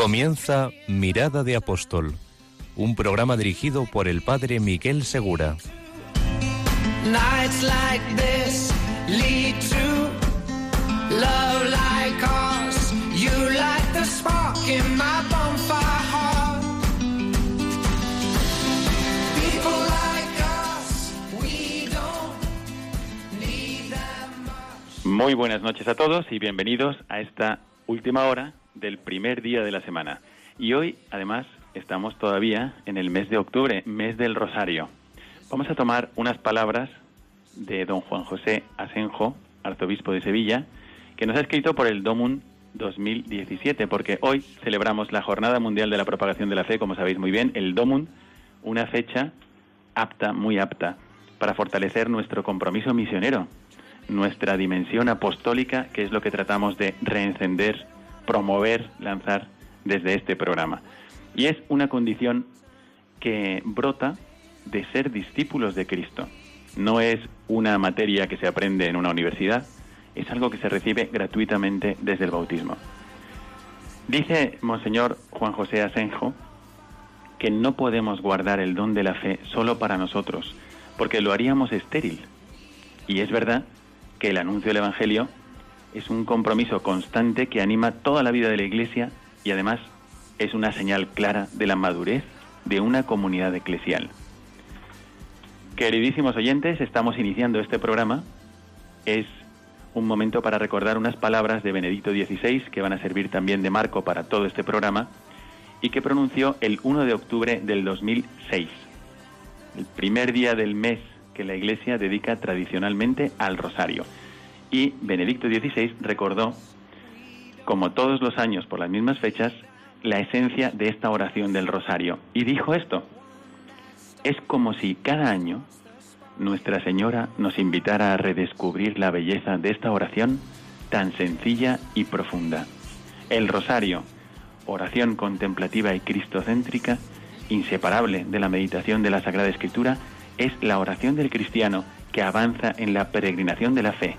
Comienza Mirada de Apóstol, un programa dirigido por el padre Miguel Segura. Nights like this lead to love like ours. You light the spark in my bonfire heart. People like us, we don't need them much. Muy buenas noches a todos y bienvenidos a esta última hora del primer día de la semana. Y hoy, además, estamos todavía en el mes de octubre, mes del Rosario. Vamos a tomar unas palabras de don Juan José Asenjo, arzobispo de Sevilla, que nos ha escrito por el Domun 2017, porque hoy celebramos la Jornada Mundial de la Propagación de la Fe, como sabéis muy bien, el Domun, una fecha apta, muy apta, para fortalecer nuestro compromiso misionero, nuestra dimensión apostólica, que es lo que tratamos de reencender, promover, lanzar desde este programa. Y es una condición que brota de ser discípulos de Cristo. No es una materia que se aprende en una universidad, es algo que se recibe gratuitamente desde el bautismo. Dice Monseñor Juan José Asenjo que no podemos guardar el don de la fe solo para nosotros, porque lo haríamos estéril. Y es verdad que el anuncio del Evangelio es un compromiso constante que anima toda la vida de la Iglesia y además es una señal clara de la madurez de una comunidad eclesial. Queridísimos oyentes, estamos iniciando este programa. Es un momento para recordar unas palabras de Benedicto XVI que van a servir también de marco para todo este programa y que pronunció el 1 de octubre del 2006, el primer día del mes que la Iglesia dedica tradicionalmente al rosario. Y Benedicto XVI recordó, como todos los años por las mismas fechas, la esencia de esta oración del rosario. Y dijo esto, es como si cada año Nuestra Señora nos invitara a redescubrir la belleza de esta oración tan sencilla y profunda. El rosario, oración contemplativa y cristocéntrica, inseparable de la meditación de la Sagrada Escritura, es la oración del cristiano que avanza en la peregrinación de la fe,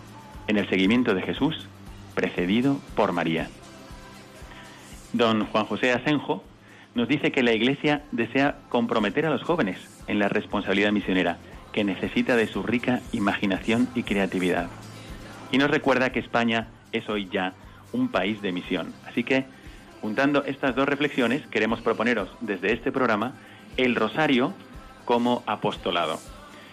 en el seguimiento de Jesús, precedido por María. Don Juan José Asenjo nos dice que la Iglesia desea comprometer a los jóvenes en la responsabilidad misionera, que necesita de su rica imaginación y creatividad. Y nos recuerda que España es hoy ya un país de misión. Así que, juntando estas dos reflexiones, queremos proponeros desde este programa el rosario como apostolado.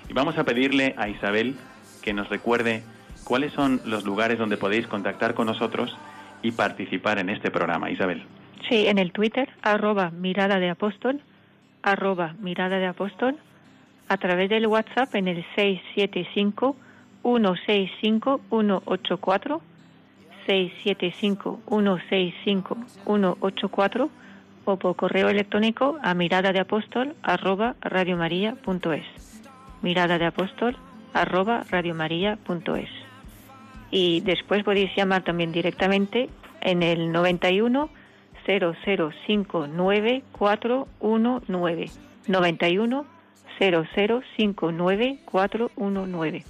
Y vamos a pedirle a Isabel que nos recuerde cuáles son los lugares donde podéis contactar con nosotros y participar en este programa. Isabel. Sí, en el Twitter, arroba mirada de apóstol, arroba mirada de apóstol, a través del WhatsApp en el 675-165-184, 675-165-184 o por correo electrónico a mirada de apóstol arroba. Mirada de apóstol arroba radiomaria.es. Y después podéis llamar también directamente en el 91 0059 419 91 0059 419.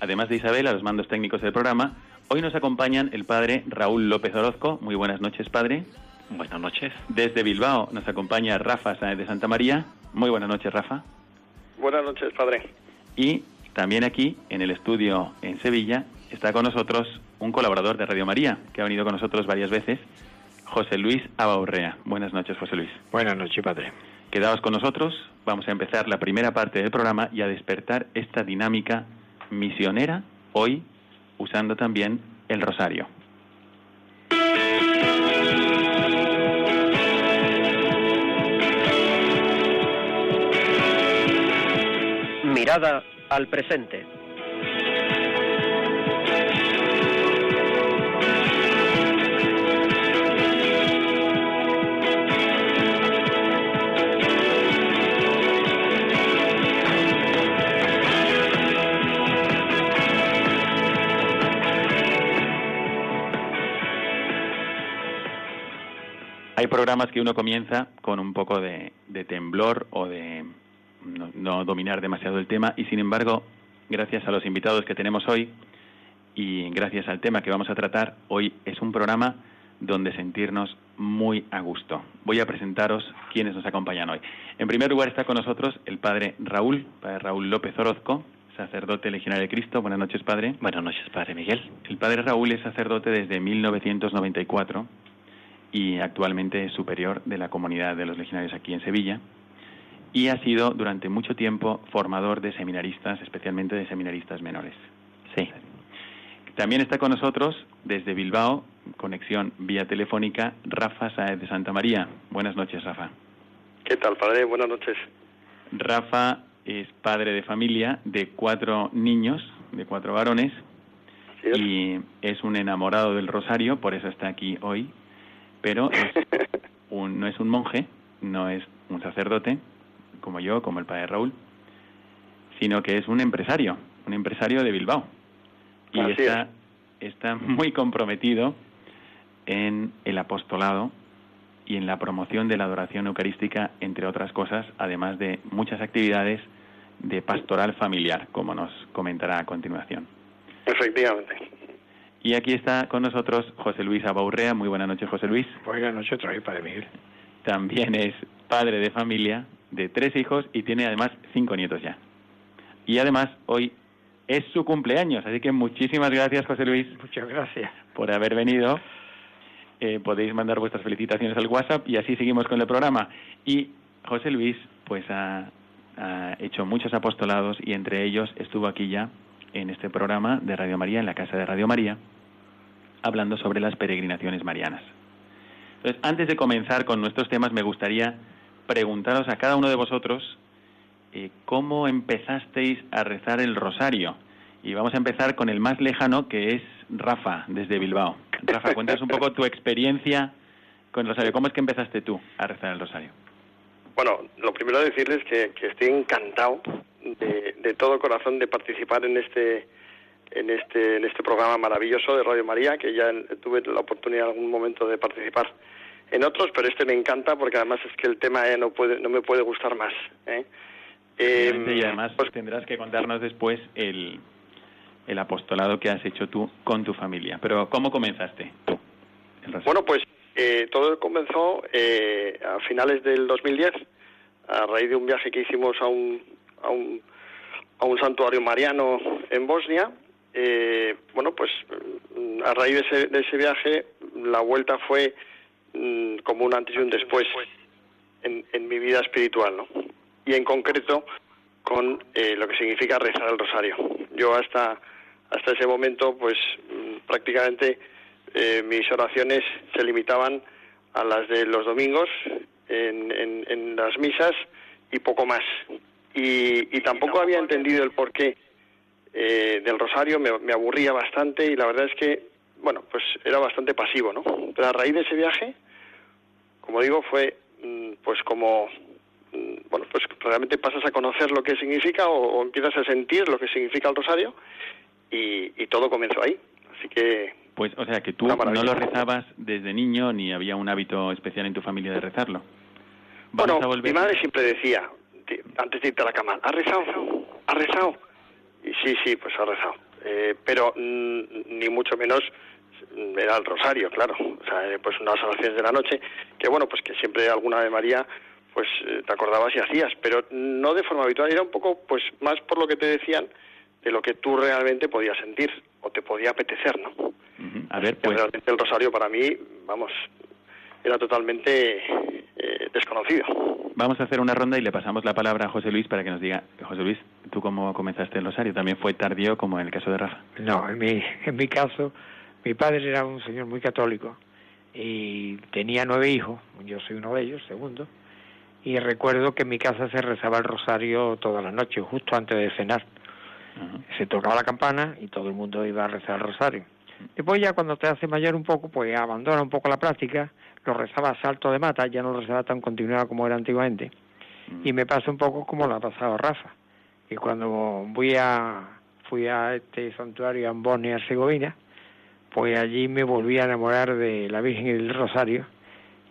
Además de Isabel, a los mandos técnicos del programa, hoy nos acompañan el padre Raúl López Orozco. Muy buenas noches, padre. Buenas noches. Desde Bilbao nos acompaña Rafa Sáenz de Santa María. Muy buenas noches, Rafa. Buenas noches, padre. Y también aquí, en el estudio en Sevilla, está con nosotros un colaborador de Radio María, que ha venido con nosotros varias veces, José Luis Abaurrea. Buenas noches, José Luis. Buenas noches, padre. Quedaos con nosotros, vamos a empezar la primera parte del programa y a despertar esta dinámica misionera, hoy usando también el rosario. Mirada al presente. Hay programas que uno comienza con un poco de, de temblor o de no, no dominar demasiado el tema y sin embargo, gracias a los invitados que tenemos hoy y gracias al tema que vamos a tratar, hoy es un programa donde sentirnos muy a gusto. Voy a presentaros quienes nos acompañan hoy. En primer lugar está con nosotros el padre Raúl, padre Raúl López Orozco, sacerdote legionario de Cristo. Buenas noches, padre. Buenas noches, padre Miguel. El padre Raúl es sacerdote desde 1994 y actualmente es superior de la comunidad de los legionarios aquí en Sevilla y ha sido durante mucho tiempo formador de seminaristas, especialmente de seminaristas menores. Sí. También está con nosotros desde Bilbao, conexión vía telefónica, Rafa Saez de Santa María. Buenas noches, Rafa. ¿Qué tal, padre? Buenas noches. Rafa es padre de familia de cuatro niños, de cuatro varones, ¿Sí y es un enamorado del rosario, por eso está aquí hoy, pero es un- no es un monje, no es un sacerdote, como yo, como el padre Raúl, sino que es un empresario, un empresario de Bilbao. Y Así está, está muy comprometido en el apostolado y en la promoción de la adoración eucarística, entre otras cosas, además de muchas actividades de pastoral familiar, como nos comentará a continuación. Efectivamente. Y aquí está con nosotros José Luis Abaurrea. Muy buenas noches, José Luis. Buenas noches otra vez, padre Miguel. También es padre de familia de tres hijos y tiene además cinco nietos ya. Y además hoy es su cumpleaños, así que muchísimas gracias, José Luis, Muchas gracias. por haber venido. Eh, podéis mandar vuestras felicitaciones al WhatsApp y así seguimos con el programa. Y José Luis, pues ha, ha hecho muchos apostolados y entre ellos estuvo aquí ya en este programa de Radio María, en la casa de Radio María, hablando sobre las peregrinaciones marianas. Entonces, antes de comenzar con nuestros temas, me gustaría preguntaros a cada uno de vosotros eh, cómo empezasteis a rezar el rosario. Y vamos a empezar con el más lejano, que es Rafa, desde Bilbao. Rafa, cuéntanos un poco tu experiencia con el rosario. ¿Cómo es que empezaste tú a rezar el rosario? Bueno, lo primero decirles que, que estoy encantado de, de todo corazón de participar en este en este en este programa maravilloso de Radio María, que ya tuve la oportunidad en algún momento de participar en otros, pero este me encanta porque además es que el tema ya no puede no me puede gustar más. ¿eh? Eh, y además pues, tendrás que contarnos después el, el apostolado que has hecho tú con tu familia. Pero ¿cómo comenzaste tú? Bueno, pues eh, todo comenzó eh, a finales del 2010, a raíz de un viaje que hicimos a un, a un, a un santuario mariano en Bosnia. Eh, bueno, pues mm, a raíz de ese, de ese viaje, la vuelta fue mm, como un antes y un después en, en mi vida espiritual, ¿no? Y en concreto con eh, lo que significa rezar el rosario. Yo hasta hasta ese momento, pues mm, prácticamente eh, mis oraciones se limitaban a las de los domingos en, en- en las misas y poco más. Y, y tampoco había entendido el porqué eh, del rosario, me, me aburría bastante y la verdad es que, bueno, pues era bastante pasivo, ¿no? Pero a raíz de ese viaje, como digo, fue mm, pues como mm, bueno, pues realmente pasas a conocer lo que significa o, o empiezas a sentir lo que significa el rosario y, y todo comenzó ahí. Así que Pues, o sea, que tú no lo rezabas desde niño ni había un hábito especial en tu familia de rezarlo. Bueno, a volver. mi madre siempre decía, antes de irte a la cama, ¿has rezado? ¿Has rezado? Y sí, sí, pues ha rezado. Eh, pero mm, ni mucho menos mm, era el rosario, claro. O sea, eh, pues unas oraciones de la noche, que bueno, pues que siempre alguna de María, pues eh, te acordabas y hacías, pero no de forma habitual, era un poco, pues más por lo que te decían, de lo que tú realmente podías sentir o te podía apetecer, ¿no? Ujú. A ver, pues, realmente el rosario para mí, vamos, era totalmente eh, desconocido. vamos a hacer una ronda y le pasamos la palabra a José Luis para que nos diga, José Luis, ¿tú cómo comenzaste el rosario? ¿También fue tardío como en el caso de Rafa? No, en mi, en mi caso, mi padre era un señor muy católico y tenía nueve hijos, yo soy uno de ellos, segundo, y recuerdo que en mi casa se rezaba el rosario todas las noches, justo antes de cenar. Se tocaba la campana y todo el mundo iba a rezar el rosario. Después ya cuando te haces mayor un poco, pues abandona un poco la práctica, lo rezaba a salto de mata, ya no lo rezaba tan continuado como era antiguamente. Y me pasa un poco como lo ha pasado Rafa, que cuando voy a, fui a este santuario en Bosnia-Herzegovina, pues allí me volví a enamorar de la Virgen y del Rosario,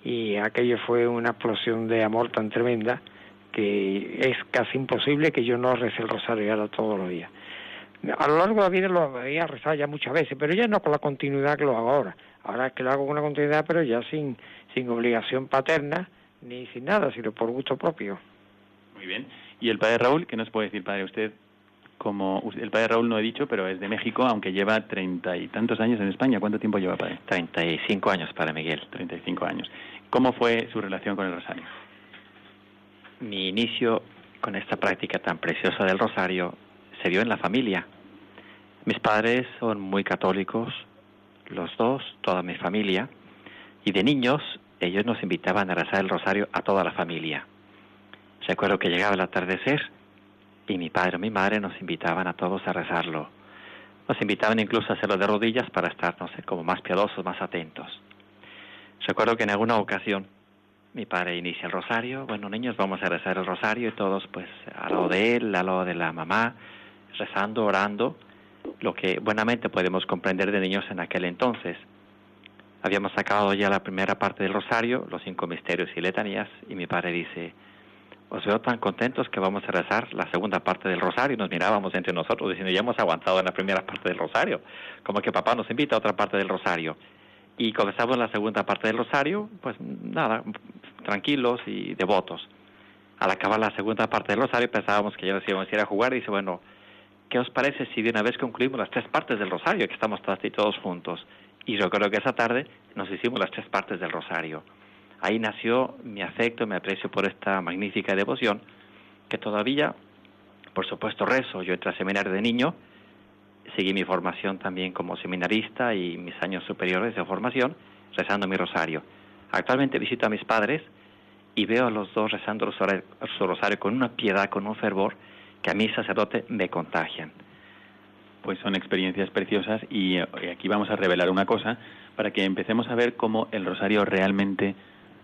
y aquello fue una explosión de amor tan tremenda que es casi imposible que yo no rece el rosario ahora todos los días. A lo largo de la vida lo había rezado ya muchas veces, pero ya no con la continuidad que lo hago ahora. Ahora es que lo hago con una continuidad, pero ya sin, sin obligación paterna ni sin nada, sino por gusto propio. Muy bien. ¿Y el padre Raúl? ¿Qué nos puede decir, padre? Usted, como el padre Raúl no he dicho, pero es de México, aunque lleva treinta y tantos años en España. ¿Cuánto tiempo lleva, padre? Treinta y cinco años, padre Miguel. Treinta y cinco años. ¿Cómo fue su relación con el rosario? Mi inicio con esta práctica tan preciosa del rosario se dio en la familia. Mis padres son muy católicos, los dos, toda mi familia, y de niños ellos nos invitaban a rezar el rosario a toda la familia. Recuerdo que llegaba el atardecer y mi padre o mi madre nos invitaban a todos a rezarlo. Nos invitaban incluso a hacerlo de rodillas para estar, no sé, como más piadosos, más atentos. Recuerdo que en alguna ocasión mi padre inicia el rosario, bueno niños vamos a rezar el rosario y todos pues al lado de él, al lado de la mamá, rezando, orando, lo que buenamente podemos comprender de niños en aquel entonces. Habíamos sacado ya la primera parte del rosario, los cinco misterios y letanías, y mi padre dice, os veo tan contentos que vamos a rezar la segunda parte del rosario. Y nos mirábamos entre nosotros diciendo, ya hemos aguantado en la primera parte del rosario. Como que papá nos invita a otra parte del rosario. Y comenzamos la segunda parte del rosario, pues nada, tranquilos y devotos. Al acabar la segunda parte del rosario pensábamos que ya nos íbamos a ir a jugar y dice, bueno, ¿qué os parece si de una vez concluimos las tres partes del rosario, que estamos todos, juntos? Y yo creo que esa tarde nos hicimos las tres partes del rosario. Ahí nació mi afecto, mi aprecio por esta magnífica devoción, que todavía, por supuesto, rezo. Yo entré a seminario de niño, seguí mi formación también como seminarista y mis años superiores de formación, rezando mi rosario. Actualmente visito a mis padres y veo a los dos rezando su rosario con una piedad, con un fervor, que a mí, sacerdote, me contagian. Pues son experiencias preciosas y eh, aquí vamos a revelar una cosa para que empecemos a ver cómo el rosario realmente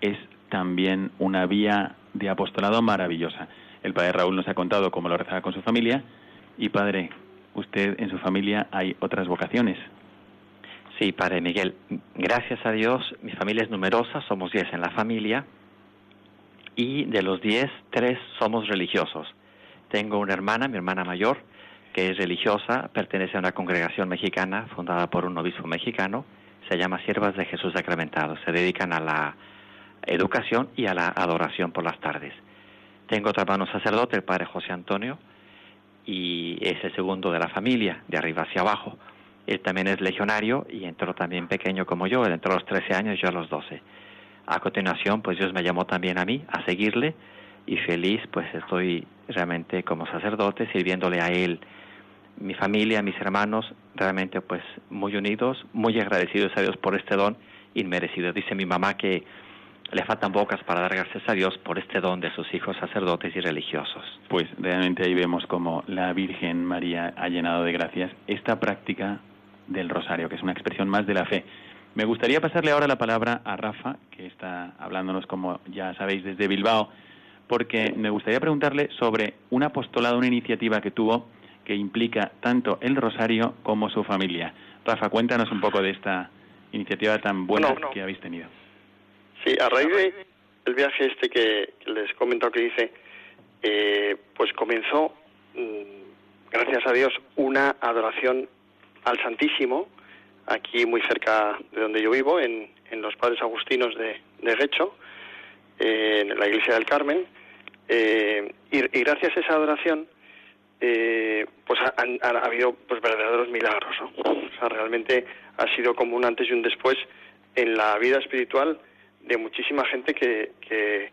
es también una vía de apostolado maravillosa. El padre Raúl nos ha contado cómo lo rezaba con su familia y padre, usted en su familia hay otras vocaciones. Sí, padre Miguel, gracias a Dios mi familia es numerosa, somos diez en la familia y de los diez, tres somos religiosos. Tengo una hermana, mi hermana mayor, que es religiosa, pertenece a una congregación mexicana fundada por un obispo mexicano, se llama Siervas de Jesús Sacramentado, se dedican a la educación y a la adoración por las tardes. Tengo otro hermano sacerdote, el padre José Antonio, y es el segundo de la familia, de arriba hacia abajo. Él también es legionario y entró también pequeño como yo, él entró a los 13 años, yo a los 12. A continuación, pues Dios me llamó también a mí a seguirle y feliz, pues estoy realmente como sacerdote sirviéndole a él, mi familia, mis hermanos, realmente pues muy unidos, muy agradecidos a Dios por este don inmerecido. Dice mi mamá que le faltan bocas para dar gracias a Dios por este don de sus hijos sacerdotes y religiosos. Pues realmente ahí vemos como la Virgen María ha llenado de gracias esta práctica del rosario, que es una expresión más de la fe. Me gustaría pasarle ahora la palabra a Rafa, que está hablándonos, como ya sabéis, desde Bilbao, porque me gustaría preguntarle sobre un apostolado, una iniciativa que tuvo que implica tanto el rosario como su familia. Rafa, cuéntanos un poco de esta iniciativa tan buena que habéis tenido. Sí, a raíz del viaje este que, les he comentado que hice, eh, pues comenzó, mm, gracias a Dios, una adoración al Santísimo, aquí muy cerca de donde yo vivo, en, en los Padres Agustinos de, de En la Iglesia del Carmen, eh, y, gracias a esa adoración, eh, pues ha, ha, habido pues verdaderos milagros, ¿no? O sea, realmente ha sido como un antes y un después en la vida espiritual de muchísima gente que, que,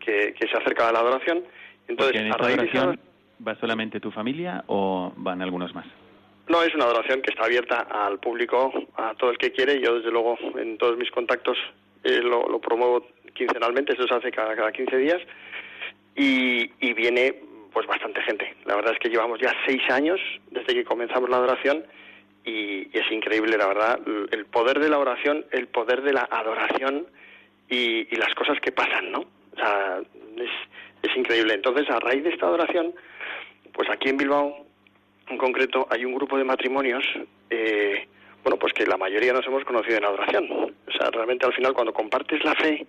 que, se acerca a la adoración. Entonces, en esta adoración va solamente tu familia o van algunos más? No, es una adoración que está abierta al público, a todo el que quiere. Yo, desde luego, en todos mis contactos eh, lo, lo, promuevo quincenalmente, eso se hace cada, cada 15 días. Y, viene pues bastante gente. La verdad es que llevamos ya seis años desde que comenzamos la adoración y, es increíble, la verdad, el poder de la oración, el poder de la adoración y, las cosas que pasan, ¿no? O sea, es, es increíble. Entonces, a raíz de esta adoración, pues aquí en Bilbao, en concreto, hay un grupo de matrimonios, eh, bueno, pues que la mayoría nos hemos conocido en adoración. O sea, realmente al final cuando compartes la fe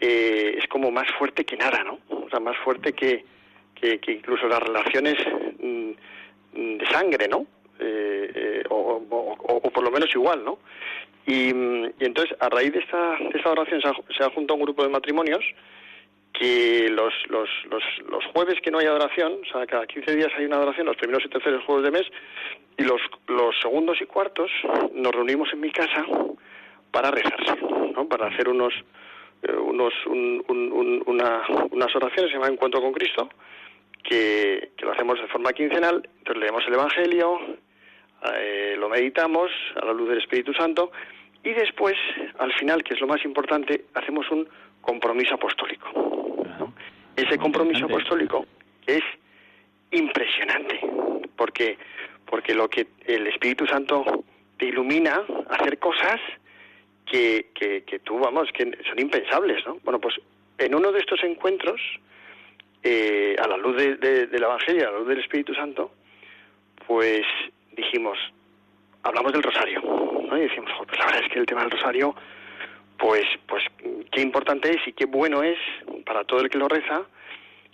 eh, es como más fuerte que nada, ¿no? O sea, más fuerte que, que, que incluso las relaciones mm, de sangre, ¿no? Eh, eh, o, por lo menos igual, ¿no? Y, mm, y entonces, a raíz de esta, de esta oración, se ha, se ha juntado un grupo de matrimonios que los, los, los, los jueves que no hay adoración, o sea, cada 15 días hay una adoración, los primeros y terceros jueves de mes, y los, los segundos y cuartos nos reunimos en mi casa para rezarse, ¿no? Para hacer unos, unos un- un- un- una- unas oraciones, se llama Encuentro con Cristo, que, que lo hacemos de forma quincenal, entonces leemos el Evangelio, eh, lo meditamos a la luz del Espíritu Santo y después, al final, que es lo más importante, hacemos un compromiso apostólico. ¿no? Ese compromiso apostólico es impresionante, porque, porque lo que el Espíritu Santo te ilumina a hacer cosas que, que, que vamos, que son impensables, ¿no? Bueno, pues en uno de estos encuentros, eh, a la luz de- de- del Evangelio, a la luz del Espíritu Santo, pues dijimos, hablamos del rosario, ¿no? Y decimos, "Jo, pues la verdad es que el tema del rosario, pues, pues qué importante es y qué bueno es para todo el que lo reza,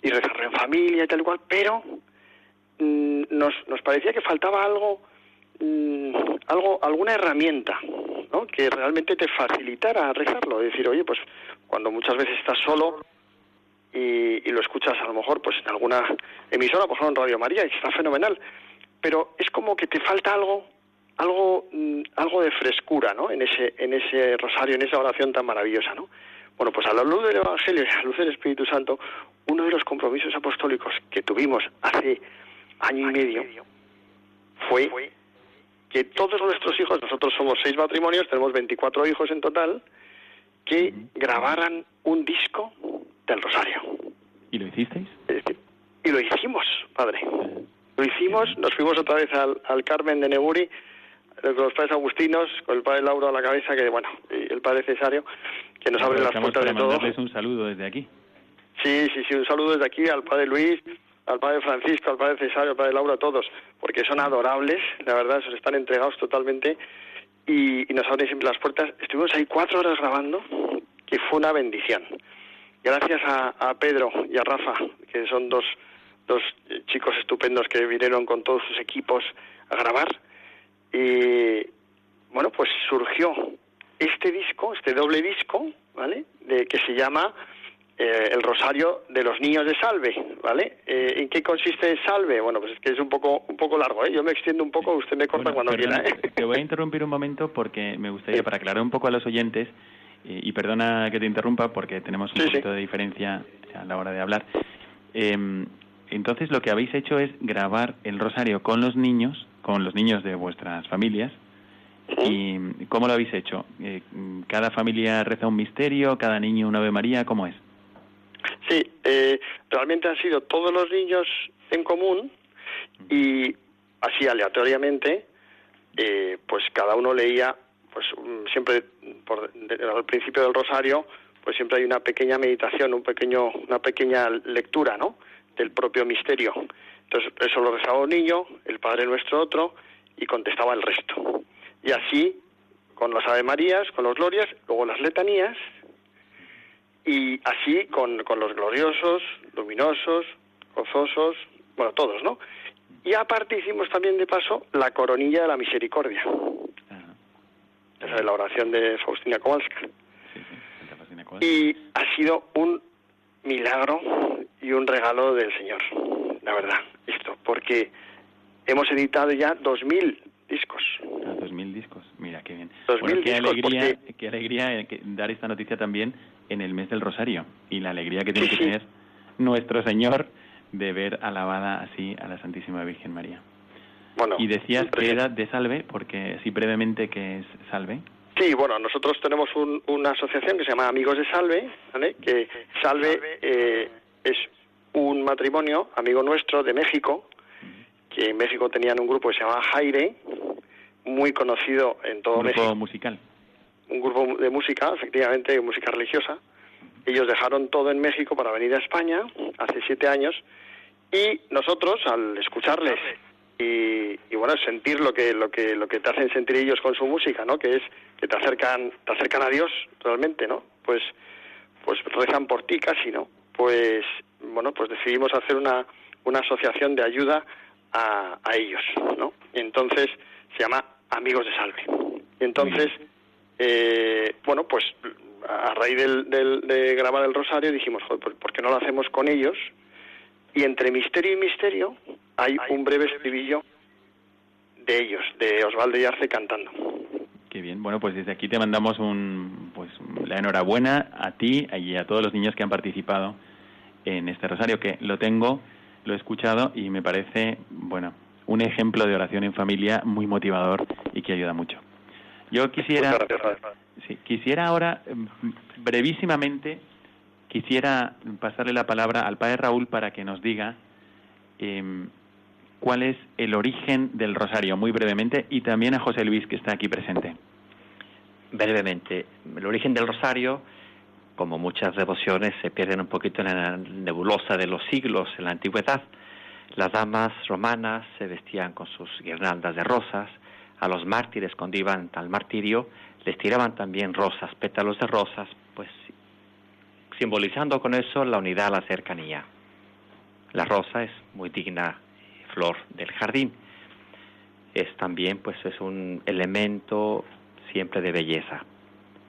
y rezarlo en familia y tal y cual, pero mm, nos, nos parecía que faltaba algo, mm, algo, alguna herramienta, ¿no? Que realmente te facilitara rezarlo, decir, oye, pues cuando muchas veces estás solo y, y lo escuchas a lo mejor pues en alguna emisora, por ejemplo en Radio María, y está fenomenal, pero es como que te falta algo algo mm, algo de frescura no en ese en ese rosario en esa oración tan maravillosa no bueno pues a la luz del evangelio y a la luz del Espíritu Santo uno de los compromisos apostólicos que tuvimos hace año y medio fue que todos nuestros hijos nosotros somos seis matrimonios tenemos 24 hijos en total que grabaran un disco del rosario ¿Y lo hicisteis? y lo hicimos, padre. Lo hicimos, nos fuimos otra vez al, al Carmen de Neguri, eh, con los padres agustinos, con el padre Lauro a la cabeza, que bueno, y el padre Cesario, que nos abre las puertas de todo. un saludo desde aquí. Sí, sí, sí, un saludo desde aquí al padre Luis, al padre Francisco, al padre Cesario, al padre Lauro, a todos, porque son adorables, la verdad, se están entregados totalmente y, y nos abren siempre las puertas. Estuvimos ahí cuatro horas grabando, que fue una bendición. Gracias a, a Pedro y a Rafa, que son dos, dos chicos estupendos que vinieron con todos sus equipos a grabar. Y bueno, pues surgió este disco, este doble disco, ¿vale? De, que se llama eh, El Rosario de los Niños de Salve, ¿vale? Eh, ¿En qué consiste Salve? Bueno, pues es que es un poco un poco largo, ¿eh? Yo me extiendo un poco, usted me corta Bueno, cuando perdona, quiera, ¿eh? Te voy a interrumpir un momento porque me gustaría, para aclarar un poco a los oyentes, eh, y perdona que te interrumpa porque tenemos un Sí, sí. poquito de diferencia a la hora de hablar. Eh, entonces, lo que habéis hecho es grabar el rosario con los niños, con los niños de vuestras familias. ¿Y cómo lo habéis hecho? Eh, ¿Cada familia reza un misterio? ¿Cada niño una Ave María? ¿Cómo es? Sí, eh, realmente han sido todos los niños en común y así aleatoriamente, eh, pues cada uno leía, pues mm, siempre por, de- al principio del rosario, pues siempre hay una pequeña meditación, un pequeño, una pequeña lectura, ¿no? Del propio misterio. Entonces eso lo rezaba un niño, el Padre Nuestro otro y contestaba el resto. Y así con las Ave Marías, con los Glorias, luego las letanías y así con, con los gloriosos, luminosos, gozosos, bueno, todos, ¿no? Y aparte hicimos también de paso la coronilla de la misericordia. Esa es la oración de Faustina Kowalska. Y ha sido un milagro y un regalo del Señor, la verdad, esto, porque hemos editado ya 2.000 discos. Ah, 2.000 discos. Mira, qué bien. 2.000 Bueno, qué discos, alegría, qué alegría eh, dar esta noticia también en el mes del Rosario y la alegría que tiene Sí, que sí. tener nuestro Señor de ver alabada así a la Santísima Virgen María. Bueno, y decías que era de Salve, porque así brevemente que es Salve. Sí, bueno, nosotros tenemos un- una asociación que se llama Amigos de Salve, ¿vale? Que Salve eh, es un matrimonio amigo nuestro de México, que en México tenían un grupo que se llama Jaire, muy conocido en todo Un grupo México, musical. Un grupo de música, efectivamente, música religiosa. Ellos dejaron todo en México para venir a España hace siete años y nosotros, al escucharles y, y, bueno, sentir lo que lo que lo que te hacen sentir ellos con su música, ¿no? Que es que te acercan te acercan a Dios realmente, ¿no? Pues pues rezan por ti casi, ¿no? Pues, bueno, pues decidimos hacer una, una asociación de ayuda a, a ellos, ¿no? Entonces se llama Amigos de Salve. Entonces, eh, bueno, pues a raíz del, del- de grabar el rosario dijimos, joder, pues, ¿por qué no lo hacemos con ellos? Y entre misterio y misterio hay un breve estribillo de ellos, de Osvaldo y Arce cantando. Qué bien. Bueno, pues desde aquí te mandamos un, pues la enhorabuena a ti y a todos los niños que han participado en este rosario, que lo tengo, lo he escuchado y me parece, bueno, un ejemplo de oración en familia muy motivador y que ayuda mucho. Yo quisiera, sí, quisiera ahora, mm, brevísimamente, quisiera pasarle la palabra al padre Raúl para que nos diga em, cuál es el origen del rosario, muy brevemente, y también a José Luis, que está aquí presente. Brevemente, el origen del rosario, como muchas devociones, se pierden un poquito en la nebulosa de los siglos en la antigüedad. Las damas romanas se vestían con sus guirnaldas de rosas, a los mártires cuando iban al martirio les tiraban también rosas, pétalos de rosas, pues simbolizando con eso la unidad, la cercanía. La rosa es muy digna flor del jardín. Es también pues es un elemento siempre de belleza.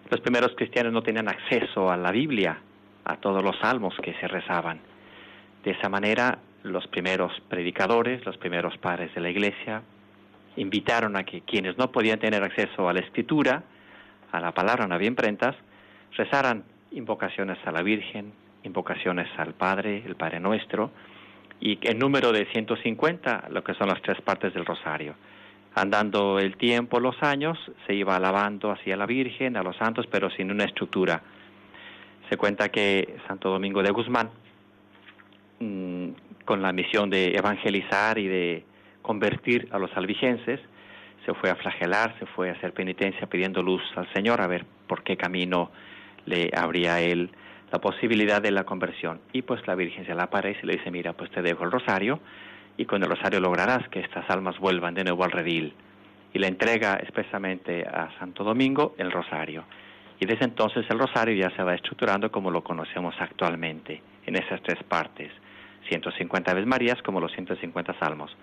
Los primeros cristianos no tenían acceso a la Biblia, a todos los salmos que se rezaban. De esa manera, los primeros predicadores, los primeros padres de la iglesia, invitaron a que quienes no podían tener acceso a la escritura, a la palabra, no había imprentas, rezaran invocaciones a la Virgen, invocaciones al Padre, el Padre Nuestro, y el número de 150, lo que son las tres partes del rosario. Andando el tiempo, los años, se iba alabando hacia la Virgen, a los santos, pero sin una estructura. Se cuenta que Santo Domingo de Guzmán, mm, con la misión de evangelizar y de convertir a los albigenses, se fue a flagelar, se fue a hacer penitencia pidiendo luz al Señor a ver por qué camino le abría a él la posibilidad de la conversión. Y pues la Virgen se le aparece y le dice, mira, pues te dejo el rosario y con el rosario lograrás que estas almas vuelvan de nuevo al redil. Y le entrega expresamente a Santo Domingo el rosario. Y desde entonces el rosario ya se va estructurando como lo conocemos actualmente, en esas tres partes, 150 Aves Marías como los 150 Salmos.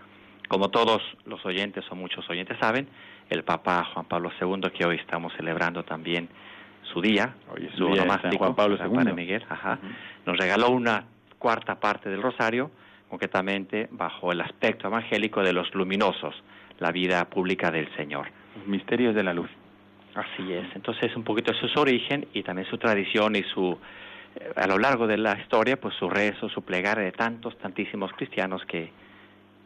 Como todos los oyentes o muchos oyentes saben, el Papa Juan Pablo II, que hoy estamos celebrando también su día, Hoy su día San Juan Pablo San II. Padre Miguel, ajá, nos regaló una cuarta parte del rosario, concretamente bajo el aspecto evangélico de los luminosos, la vida pública del Señor. Los misterios de la luz. Así es. Entonces, un poquito eso es su origen y también su tradición y su, eh, a lo largo de la historia, pues su rezo, su plegaria de tantos, tantísimos cristianos que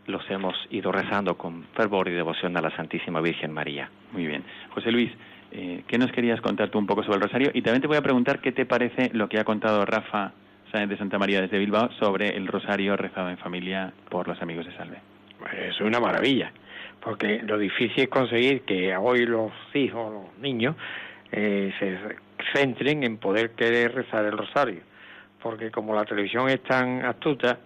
los hemos ido rezando con fervor y devoción a la Santísima Virgen María. Muy bien. José Luis, eh, ¿qué nos querías contar tú un poco sobre el rosario? Y también te voy a preguntar qué te parece lo que ha contado Rafa Sáenz de Santa María desde Bilbao sobre el rosario rezado en familia por los amigos de Salve. Pues es una maravilla, porque lo difícil es conseguir que hoy los hijos, los niños, eh, se centren en poder querer rezar el rosario, porque como la televisión es tan astuta,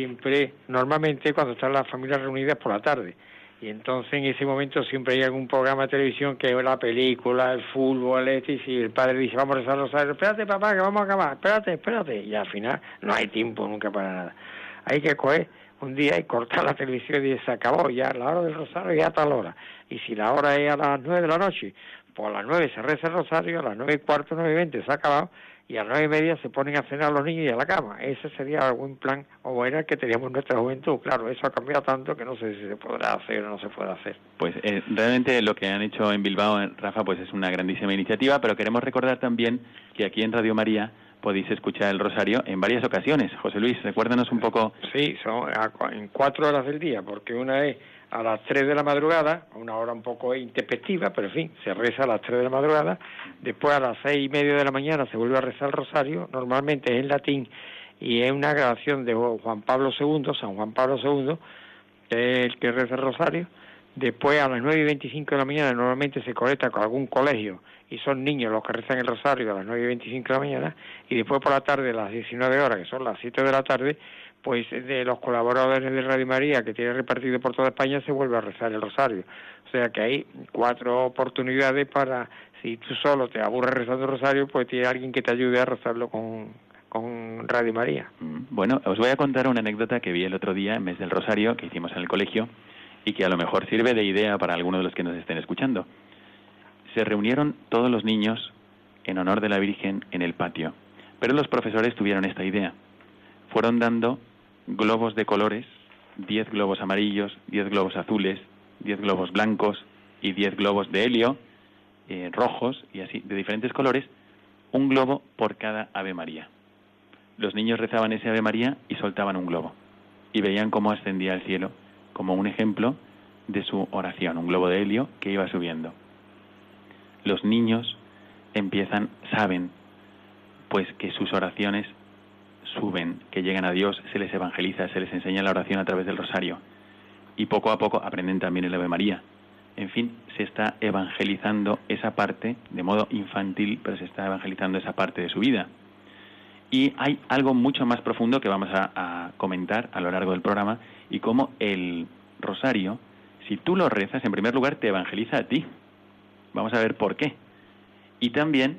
siempre, normalmente cuando están las familias reunidas por la tarde, y entonces en ese momento siempre hay algún programa de televisión que es la película, el fútbol, este, y el padre dice vamos a rezar rosario, espérate papá que vamos a acabar, espérate, espérate, y al final no hay tiempo nunca para nada. Hay que coger un día y cortar la televisión y se acabó ya la hora del rosario ya a tal hora. Y si la hora es a las nueve de la noche, pues a las nueve se reza el rosario, a las nueve y cuarto, nueve y veinte se ha acabado, y a las nueve y media se ponen a cenar los niños y a la cama. Ese sería algún plan, o era el que teníamos en nuestra juventud. Claro, eso ha cambiado tanto que no sé si se podrá hacer o no se puede hacer. Pues eh, realmente lo que han hecho en Bilbao, Rafa, pues es una grandísima iniciativa, pero queremos recordar también que aquí en Radio María podéis escuchar el rosario en varias ocasiones. José Luis, recuérdanos un poco. Sí, son a en cuatro horas del día, porque una es a las tres de la madrugada, una hora un poco intempestiva, pero en fin, se reza a las tres de la madrugada, después a las seis y media de la mañana se vuelve a rezar el rosario, normalmente es en latín, y es una grabación de Juan Pablo II, San Juan Pablo II, que es el que reza el rosario, después a las nueve y veinticinco de la mañana normalmente se conecta con algún colegio y son niños los que rezan el rosario a las nueve y veinticinco de la mañana. Y después por la tarde a las 19 horas, que son las 7 de la tarde, pues de los colaboradores de Radio María que tiene repartido por toda España se vuelve a rezar el rosario. O sea que hay cuatro oportunidades para, si tú solo te aburres rezando el rosario, pues tiene alguien que te ayude a rezarlo con, con Radio María. Mm, Bueno, os voy a contar una anécdota que vi el otro día en mes del Rosario que hicimos en el colegio y que a lo mejor sirve de idea para algunos de los que nos estén escuchando. Se reunieron todos los niños en honor de la Virgen en el patio, pero los profesores tuvieron esta idea. Fueron dando globos de colores, 10 globos amarillos, 10 globos azules, 10 globos blancos y 10 globos de helio, eh, rojos y así, de diferentes colores, un globo por cada Ave María. Los niños rezaban ese Ave María y soltaban un globo. Y veían cómo ascendía al cielo, como un ejemplo de su oración, un globo de helio que iba subiendo. Los niños empiezan, saben, pues que sus oraciones suben, que llegan a Dios, se les evangeliza, se les enseña la oración a través del rosario. Y poco a poco aprenden también el Ave María. En fin, se está evangelizando esa parte, de modo infantil, pero se está evangelizando esa parte de su vida. Y hay algo mucho más profundo que vamos a, comentar a lo largo del programa y cómo el rosario, si tú lo rezas, en primer lugar te evangeliza a ti. Vamos a ver por qué. Y también,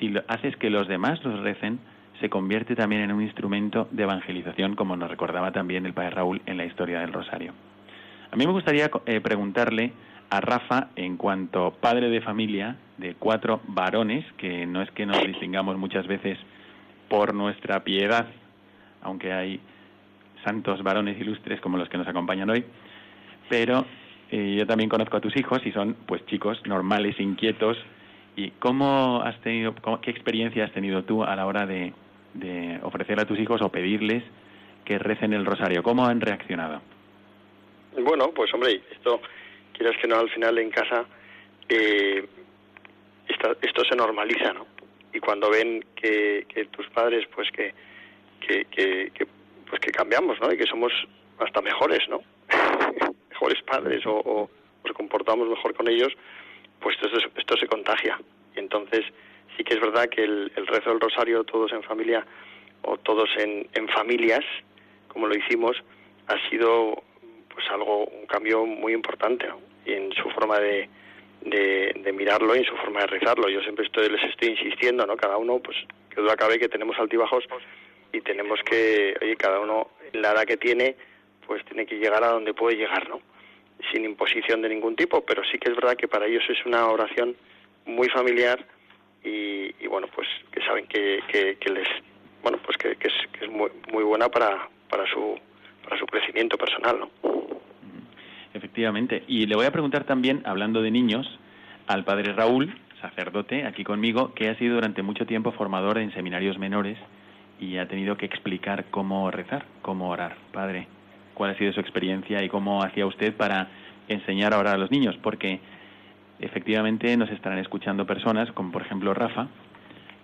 si lo- haces que los demás los recen, se convierte también en un instrumento de evangelización, como nos recordaba también el padre Raúl en la historia del rosario. A mí me gustaría eh, preguntarle a Rafa, en cuanto padre de familia de cuatro varones, que no es que nos distingamos muchas veces por nuestra piedad, aunque hay santos varones ilustres como los que nos acompañan hoy, pero eh, yo también conozco a tus hijos y son pues chicos normales, inquietos. ¿Y cómo has tenido, cómo- qué experiencia has tenido tú a la hora de, de ofrecer a tus hijos o pedirles que recen el rosario? ¿Cómo han reaccionado? Bueno, pues hombre, esto, quieras que no, al final en casa, eh, esta- esto se normaliza, ¿no? Y cuando ven que, que tus padres, pues que, que, pues que cambiamos, ¿no? Y que somos hasta mejores, ¿no? mejores padres o, o nos comportamos mejor con ellos, pues esto, esto se contagia. Y entonces sí que es verdad que el, rezo del rosario, todos en familia o todos en, en familias, como lo hicimos, ha sido pues algo, un cambio muy importante ¿no? en su forma de, de, de mirarlo y en su forma de rezarlo. Yo siempre estoy, les estoy insistiendo, ¿no? Cada uno, pues, que duda cabe que tenemos altibajos y tenemos que, oye, cada uno, en la edad que tiene, pues tiene que llegar a donde puede llegar, ¿no? Sin imposición de ningún tipo, pero sí que es verdad que para ellos es una oración muy familiar y, y bueno, pues que saben que, que, les, bueno, pues que, que es, que es muy, muy buena para, para su para su crecimiento personal, ¿no? Efectivamente. Y le voy a preguntar también, hablando de niños, al padre Raúl, sacerdote, aquí conmigo, que ha sido durante mucho tiempo formador en seminarios menores y ha tenido que explicar cómo rezar, cómo orar. Padre, ¿cuál ha sido su experiencia y cómo hacía usted para enseñar a orar a los niños? Porque efectivamente nos estarán escuchando personas, como por ejemplo Rafa,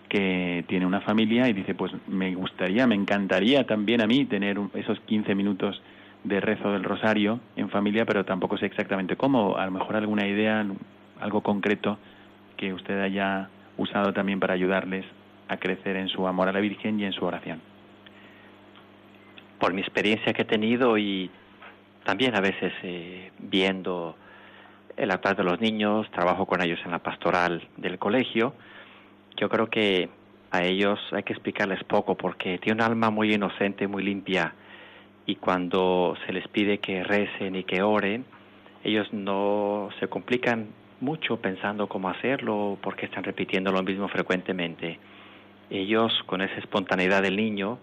que tiene una familia y dice, pues me gustaría, me encantaría también a mí tener esos 15 minutos de rezo del rosario en familia, pero tampoco sé exactamente cómo. A lo mejor alguna idea, algo concreto que usted haya usado también para ayudarles a crecer en su amor a la Virgen y en su oración. por mi experiencia que he tenido y también a veces eh, viendo el actuar de los niños, trabajo con ellos en la pastoral del colegio, yo creo que a ellos hay que explicarles poco porque tiene un alma muy inocente, muy limpia y cuando se les pide que recen y que oren, ellos no se complican mucho pensando cómo hacerlo porque están repitiendo lo mismo frecuentemente. Ellos con esa espontaneidad del niño,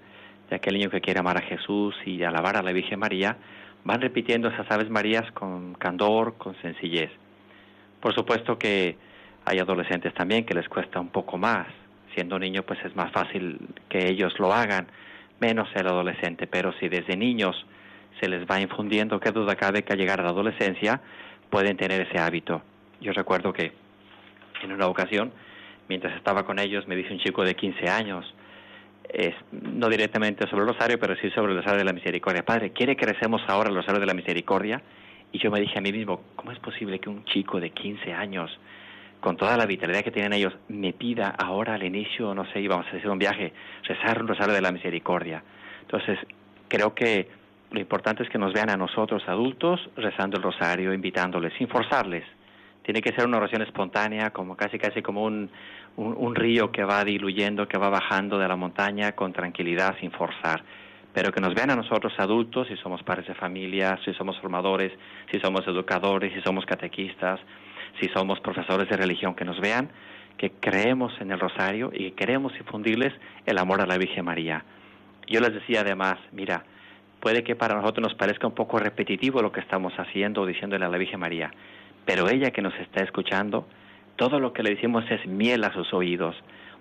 de aquel niño que quiere amar a Jesús y alabar a la Virgen María, van repitiendo esas Aves Marías con candor, con sencillez. Por supuesto que hay adolescentes también que les cuesta un poco más. Siendo niño, pues es más fácil que ellos lo hagan, menos el adolescente. Pero si desde niños se les va infundiendo, qué duda cabe que al llegar a la adolescencia pueden tener ese hábito. Yo recuerdo que en una ocasión, mientras estaba con ellos, me dice un chico de 15 años, es, no directamente sobre el rosario, pero sí sobre el rosario de la misericordia. Padre, ¿quiere que recemos ahora el rosario de la misericordia? Y yo me dije a mí mismo, ¿cómo es posible que un chico de 15 años, con toda la vitalidad que tienen ellos, me pida ahora al inicio, no sé, íbamos a hacer un viaje, rezar un rosario de la misericordia? Entonces, creo que lo importante es que nos vean a nosotros adultos rezando el rosario, invitándoles, sin forzarles. Tiene que ser una oración espontánea, como casi casi como un, un, río que va diluyendo, que va bajando de la montaña con tranquilidad, sin forzar. Pero que nos vean a nosotros adultos, si somos padres de familia, si somos formadores, si somos educadores, si somos catequistas, si somos profesores de religión, que nos vean que creemos en el rosario y que queremos infundirles el amor a la Virgen María. Yo les decía además, mira, puede que para nosotros nos parezca un poco repetitivo lo que estamos haciendo o diciéndole a la Virgen María, pero ella que nos está escuchando, todo lo que le decimos es miel a sus oídos,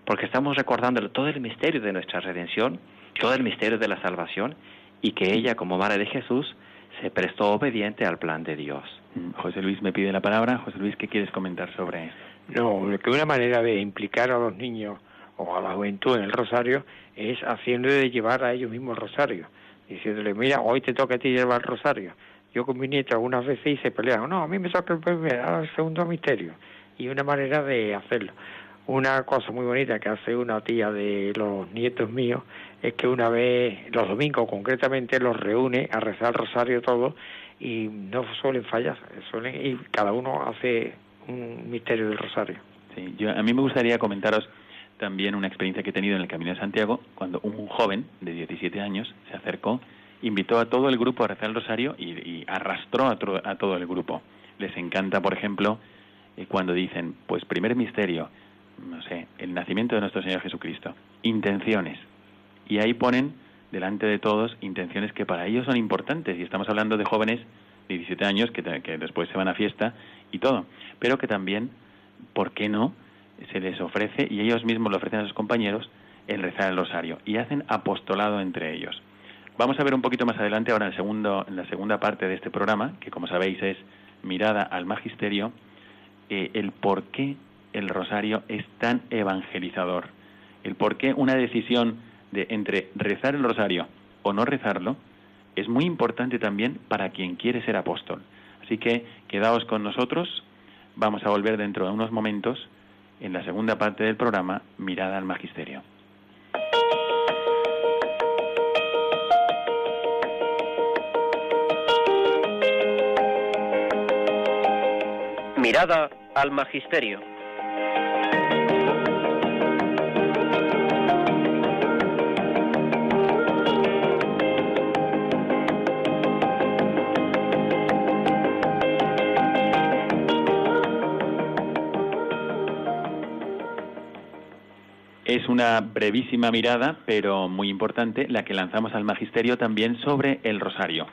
porque estamos recordándole todo el misterio de nuestra redención, todo el misterio de la salvación, y que ella, como Madre de Jesús, se prestó obediente al plan de Dios. Mm, José Luis me pide la palabra. José Luis, ¿qué quieres comentar sobre esto? No, que una manera de implicar a los niños o a la juventud en el rosario es haciéndole llevar a ellos mismos el rosario, diciéndole, mira, hoy te toca a ti llevar el rosario. Yo con mi nieto algunas veces hice peleado, no, a mí me toca el primer, el segundo misterio. Y una manera de hacerlo. Una cosa muy bonita que hace una tía de los nietos míos es que una vez, los domingos concretamente, los reúne a rezar el rosario todo y no suelen fallar, suelen, y cada uno hace un misterio del rosario. Sí, yo, a mí me gustaría comentaros también una experiencia que he tenido en el Camino de Santiago, cuando un joven de 17 años se acercó, invitó a todo el grupo a rezar el rosario y, arrastró a, todo el grupo. Les encanta, por ejemplo, cuando dicen, pues primer misterio, no sé, el nacimiento de nuestro Señor Jesucristo, intenciones. Y ahí ponen delante de todos intenciones que para ellos son importantes. Y estamos hablando de jóvenes de 17 años que, después se van a fiesta y todo. Pero que también, ¿por qué no? Se les ofrece, y ellos mismos lo ofrecen a sus compañeros, el rezar el rosario. Y hacen apostolado entre ellos. Vamos a ver un poquito más adelante, ahora en, el segundo, en la segunda parte de este programa, que como sabéis es mirada al magisterio, eh, el por qué el rosario es tan evangelizador. El por qué una decisión de entre rezar el rosario o no rezarlo es muy importante también para quien quiere ser apóstol. Así que quedaos con nosotros, vamos a volver dentro de unos momentos en la segunda parte del programa Mirada al Magisterio. Mirada al Magisterio. Es una brevísima mirada, pero muy importante, la que lanzamos al magisterio también sobre el rosario.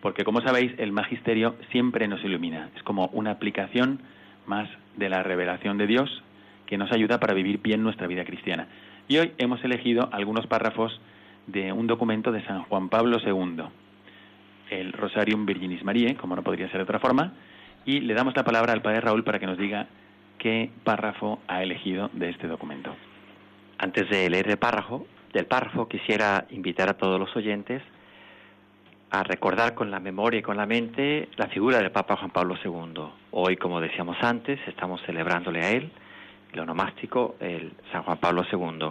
Porque como sabéis, el magisterio siempre nos ilumina. Es como una aplicación más de la revelación de Dios que nos ayuda para vivir bien nuestra vida cristiana. Y hoy hemos elegido algunos párrafos de un documento de San Juan Pablo II, el Rosarium Virginis Mariae, como no podría ser de otra forma, y le damos la palabra al Padre Raúl para que nos diga qué párrafo ha elegido de este documento. Antes de leer el párrafo, del párrafo quisiera invitar a todos los oyentes a recordar con la memoria y con la mente la figura del Papa Juan Pablo II. Hoy, como decíamos antes, estamos celebrándole a él, el onomástico, el San Juan Pablo II.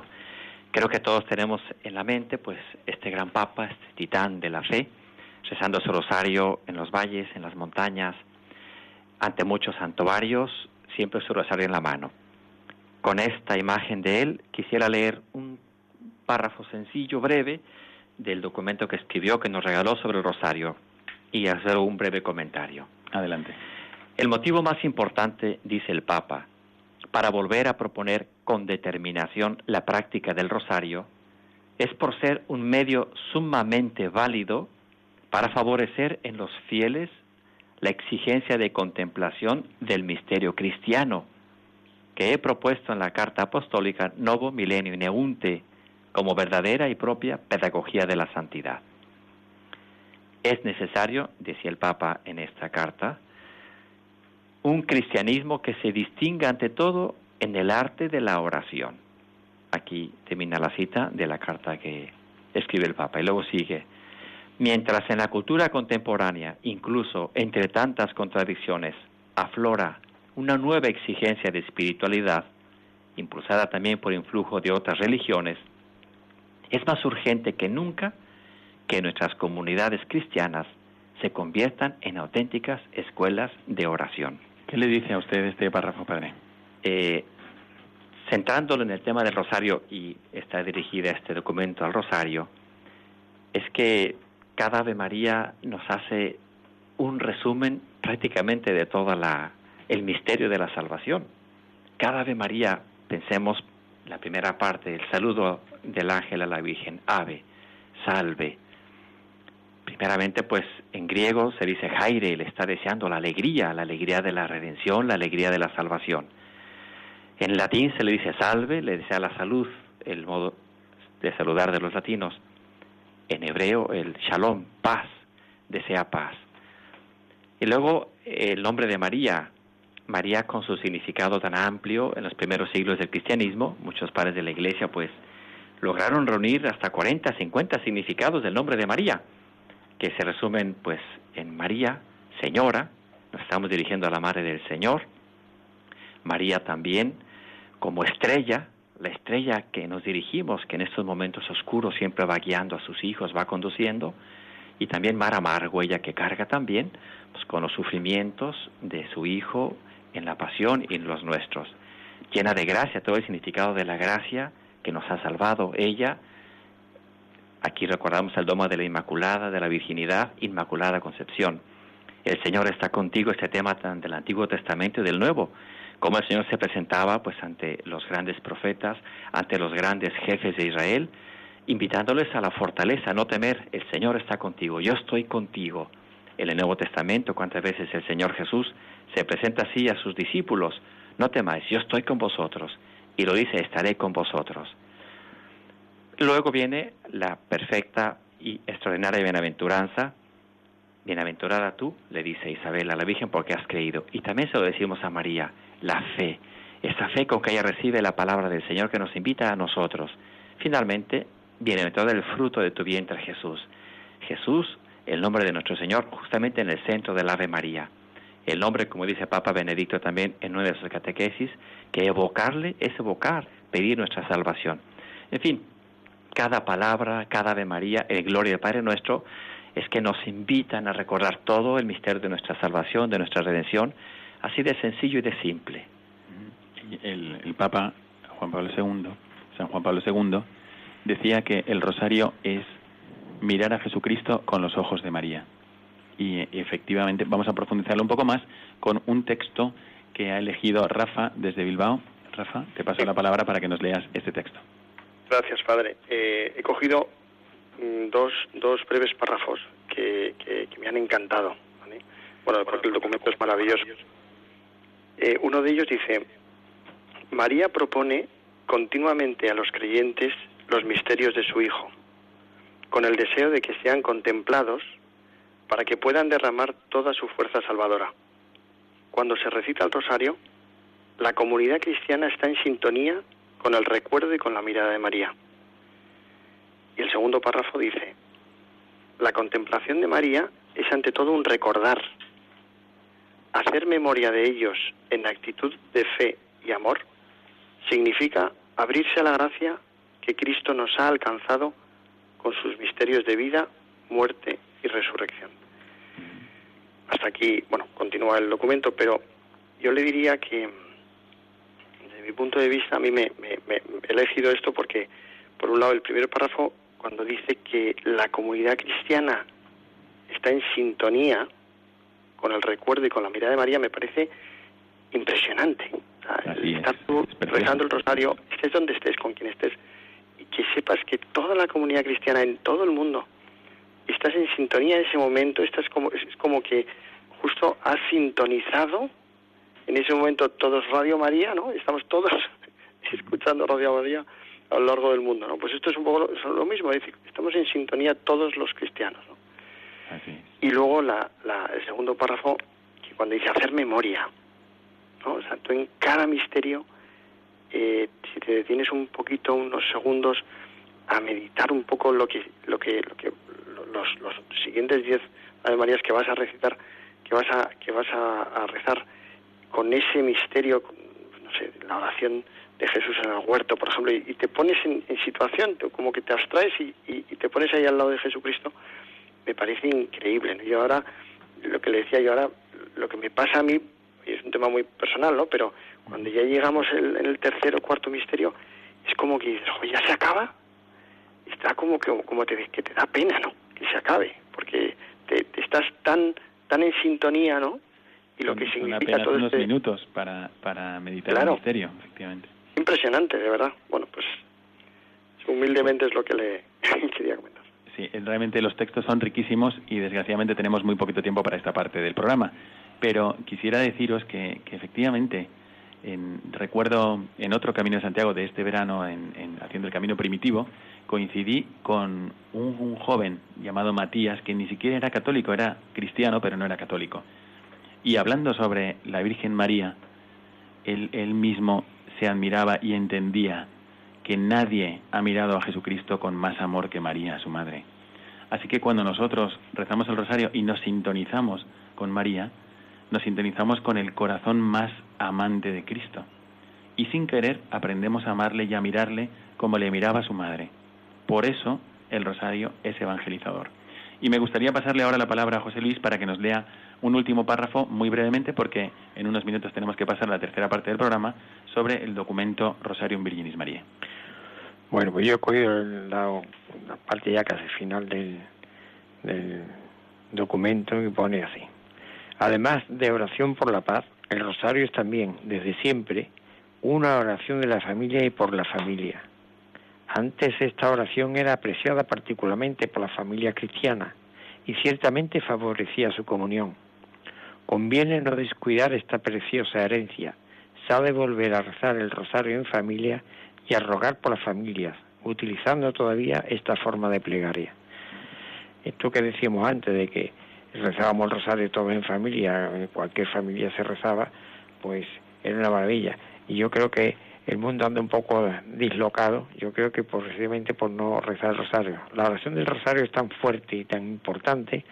Creo que todos tenemos en la mente pues este gran Papa, este titán de la fe, rezando su rosario en los valles, en las montañas, ante muchos santuarios, siempre su rosario en la mano con esta imagen de él, quisiera leer un párrafo sencillo, breve, del documento que escribió, que nos regaló sobre el rosario, y hacer un breve comentario. Adelante. El motivo más importante, dice el Papa, para volver a proponer con determinación la práctica del rosario, es por ser un medio sumamente válido para favorecer en los fieles la exigencia de contemplación del misterio cristiano, que he propuesto en la Carta Apostólica Novo Milenio Neunte como verdadera y propia pedagogía de la santidad. Es necesario, decía el Papa en esta carta, un cristianismo que se distinga ante todo en el arte de la oración. Aquí termina la cita de la carta que escribe el Papa y luego sigue. Mientras en la cultura contemporánea, incluso entre tantas contradicciones, aflora una nueva exigencia de espiritualidad, impulsada también por influjo de otras religiones, es más urgente que nunca que nuestras comunidades cristianas se conviertan en auténticas escuelas de oración. ¿Qué le dice a usted este párrafo, padre? Eh, centrándolo en el tema del rosario, y está dirigida este documento al rosario, es que cada Ave María nos hace un resumen prácticamente de todo el misterio de la salvación. Cada Ave María, pensemos la primera parte, el saludo del ángel a la Virgen, Ave, salve. Primeramente, pues en griego se dice Jaire, le está deseando la alegría, la alegría de la redención, la alegría de la salvación. En latín se le dice salve, le desea la salud, el modo de saludar de los latinos. En hebreo el shalom, paz, desea paz. Y luego el nombre de María, María con su significado tan amplio en los primeros siglos del cristianismo, muchos padres de la iglesia pues lograron reunir hasta 40, 50 significados del nombre de María, que se resumen pues en María, Señora, nos estamos dirigiendo a la Madre del Señor, María también como estrella, la estrella que nos dirigimos, que en estos momentos oscuros siempre va guiando a sus hijos, va conduciendo, y también Mara Margo, ella que carga también pues, con los sufrimientos de su hijo en la pasión y en los nuestros. Llena de gracia, todo el significado de la gracia que nos ha salvado ella. Aquí recordamos el doma de la Inmaculada, de la Virginidad, Inmaculada Concepción. El Señor está contigo, este tema tan del Antiguo Testamento y del Nuevo cómo el Señor se presentaba pues ante los grandes profetas, ante los grandes jefes de Israel, invitándoles a la fortaleza, no temer, el Señor está contigo, yo estoy contigo. En el Nuevo Testamento, cuántas veces el Señor Jesús se presenta así a sus discípulos, no temáis, yo estoy con vosotros. Y lo dice, estaré con vosotros. Luego viene la perfecta y extraordinaria bienaventuranza. Bienaventurada tú, le dice Isabel a la Virgen, porque has creído. Y también se lo decimos a María, la fe, esa fe con que ella recibe la palabra del Señor que nos invita a nosotros. Finalmente, viene todo el fruto de tu vientre Jesús. Jesús, el nombre de nuestro Señor, justamente en el centro del Ave María. El nombre, como dice Papa Benedicto también en una de sus catequesis, que evocarle es evocar, pedir nuestra salvación. En fin, cada palabra, cada Ave María, el Gloria del Padre nuestro, es que nos invitan a recordar todo el misterio de nuestra salvación, de nuestra redención, así de sencillo y de simple. El, Papa Juan Pablo II, San Juan Pablo II, decía que el rosario es mirar a Jesucristo con los ojos de María. Y, efectivamente vamos a profundizarlo un poco más con un texto que ha elegido Rafa desde Bilbao. Rafa, te paso la palabra para que nos leas este texto. Gracias, padre. Eh, he cogido mm, dos, dos breves párrafos que, que, me han encantado. Bueno, porque el documento es maravilloso. Eh, uno de ellos dice, María propone continuamente a los creyentes los misterios de su Hijo, con el deseo de que sean contemplados para que puedan derramar toda su fuerza salvadora. Cuando se recita el rosario, la comunidad cristiana está en sintonía con el recuerdo y con la mirada de María. Y el segundo párrafo dice, la contemplación de María es ante todo un recordar Hacer memoria de ellos en actitud de fe y amor significa abrirse a la gracia que Cristo nos ha alcanzado con sus misterios de vida, muerte y resurrección. Hasta aquí, bueno, continúa el documento, pero yo le diría que, desde mi punto de vista, a mí me, me he elegido esto porque, por un lado, el primer párrafo, cuando dice que la comunidad cristiana está en sintonía con el recuerdo y con la mirada de María me parece impresionante. estar tú rezando el rosario, estés donde estés, con quien estés, y que sepas que toda la comunidad cristiana en todo el mundo estás en sintonía en ese momento, estás como, es como que justo has sintonizado en ese momento todos Radio María, ¿no? Estamos todos escuchando Radio María a lo largo del mundo, ¿no? Pues esto es un poco lo, mismo, es decir, estamos en sintonía todos los cristianos, ¿no? Y luego la, el segundo párrafo, que cuando dice hacer memoria, ¿no? O sea, tú en cada misterio, eh, si te detienes un poquito, unos segundos, a meditar un poco lo que, lo que, lo que los, los siguientes diez Ave Marías que vas a recitar, que vas a, que vas a, rezar con ese misterio, no sé, la oración de Jesús en el huerto, por ejemplo, y, te pones en, situación, como que te abstraes y, te pones ahí al lado de Jesucristo, me parece increíble. ¿no? Yo ahora, lo que le decía yo ahora, lo que me pasa a mí, y es un tema muy personal, ¿no? Pero cuando ya llegamos en el tercer o cuarto misterio, es como que dices, ya se acaba. Está como que, como te, que te da pena, ¿no? Que se acabe, porque te, estás tan, tan en sintonía, ¿no? Y lo que significa todo unos este minutos para, para meditar el misterio, efectivamente. Impresionante, de verdad. Bueno, pues humildemente es lo que le quería comentar. Sí, realmente los textos son riquísimos y desgraciadamente tenemos muy poquito tiempo para esta parte del programa. Pero quisiera deciros que, que efectivamente en, recuerdo en otro Camino de Santiago de este verano, en, haciendo el Camino Primitivo, coincidí con un, joven llamado Matías, que ni siquiera era católico, era cristiano, pero no era católico. Y hablando sobre la Virgen María, él, él mismo se admiraba y entendía que nadie ha mirado a Jesucristo con más amor que María, su madre. Así que cuando nosotros rezamos el rosario y nos sintonizamos con María, nos sintonizamos con el corazón más amante de Cristo. Y sin querer aprendemos a amarle y a mirarle como le miraba su madre. Por eso el rosario es evangelizador. Y me gustaría pasarle ahora la palabra a José Luis para que nos lea un último párrafo muy brevemente, porque en unos minutos tenemos que pasar a la tercera parte del programa sobre el documento Rosarium Virginis María. Bueno, pues yo he cogido la, parte ya casi final del, del documento y pone así. Además de oración por la paz, el rosario es también, desde siempre, una oración de la familia y por la familia. Antes esta oración era apreciada particularmente por la familia cristiana y ciertamente favorecía su comunión. Conviene no descuidar esta preciosa herencia. Sabe volver a rezar el rosario en familia y a rogar por las familias, utilizando todavía esta forma de plegaria. Esto que decíamos antes de que rezábamos el rosario todo en familia, en cualquier familia se rezaba, pues era una maravilla. Y yo creo que el mundo anda un poco dislocado, yo creo que precisamente por no rezar el rosario. La oración del rosario es tan fuerte y tan importante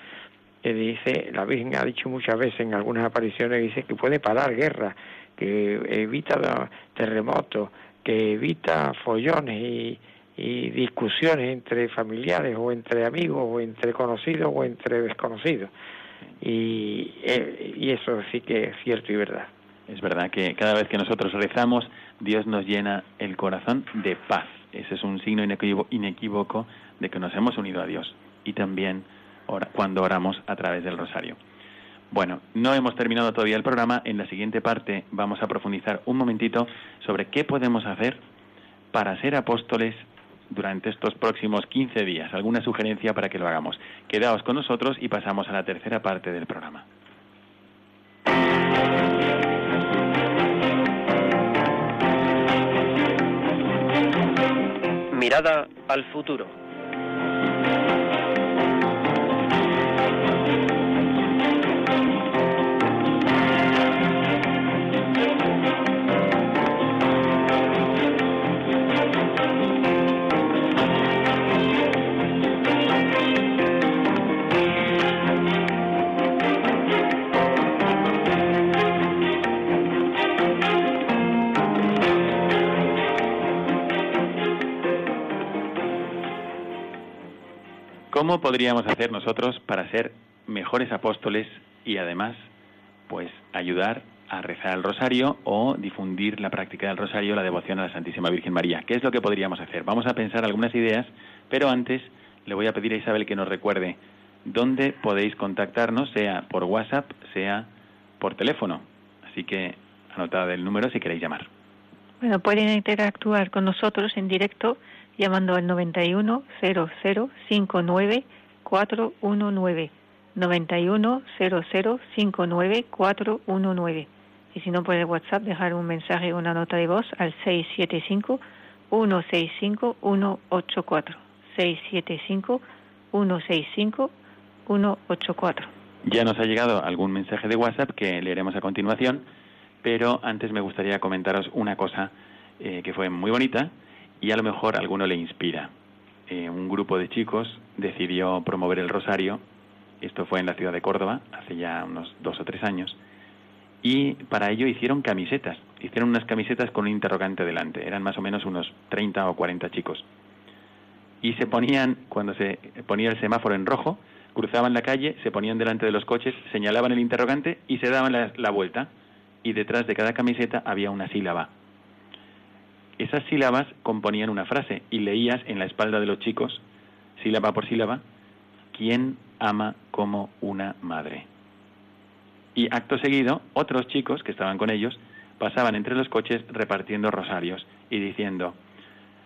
que dice, la Virgen ha dicho muchas veces en algunas apariciones, dice que puede parar guerra, que evita terremotos, que evita follones y, y discusiones entre familiares o entre amigos o entre conocidos o entre desconocidos. Y, eh, y eso sí que es cierto y verdad. Es verdad que cada vez que nosotros rezamos, Dios nos llena el corazón de paz. Ese es un signo inequívoco de que nos hemos unido a Dios. Y también cuando oramos a través del rosario. Bueno, no hemos terminado todavía el programa. En la siguiente parte vamos a profundizar un momentito sobre qué podemos hacer para ser apóstoles durante estos próximos 15 días. ¿Alguna sugerencia para que lo hagamos? Quedaos con nosotros y pasamos a la tercera parte del programa. Mirada al futuro. ¿Cómo podríamos hacer nosotros para ser mejores apóstoles y además, pues, ayudar a rezar el rosario o difundir la práctica del rosario, la devoción a la Santísima Virgen María? ¿Qué es lo que podríamos hacer? Vamos a pensar algunas ideas, pero antes le voy a pedir a Isabel que nos recuerde dónde podéis contactarnos, sea por WhatsApp, sea por teléfono. Así que anotad el número si queréis llamar. Bueno, pueden interactuar con nosotros en directo llamando al 91 00 59 419 91 00 59 419 y si no puede WhatsApp dejar un mensaje o una nota de voz al 675 165 184 675 165 184 Ya nos ha llegado algún mensaje de WhatsApp que leeremos a continuación, pero antes me gustaría comentaros una cosa eh, que fue muy bonita y a lo mejor alguno le inspira. Eh, un grupo de chicos decidió promover el rosario, esto fue en la ciudad de Córdoba, hace ya unos dos o tres años, y para ello hicieron camisetas. Hicieron unas camisetas con un interrogante delante. Eran más o menos unos 30 o 40 chicos. Y se ponían, cuando se ponía el semáforo en rojo, cruzaban la calle, se ponían delante de los coches, señalaban el interrogante y se daban la vuelta. Y detrás de cada camiseta había una sílaba. Esas sílabas componían una frase y leías en la espalda de los chicos, sílaba por sílaba, ¿quién ama como una madre? Y acto seguido, otros chicos que estaban con ellos pasaban entre los coches repartiendo rosarios y diciendo,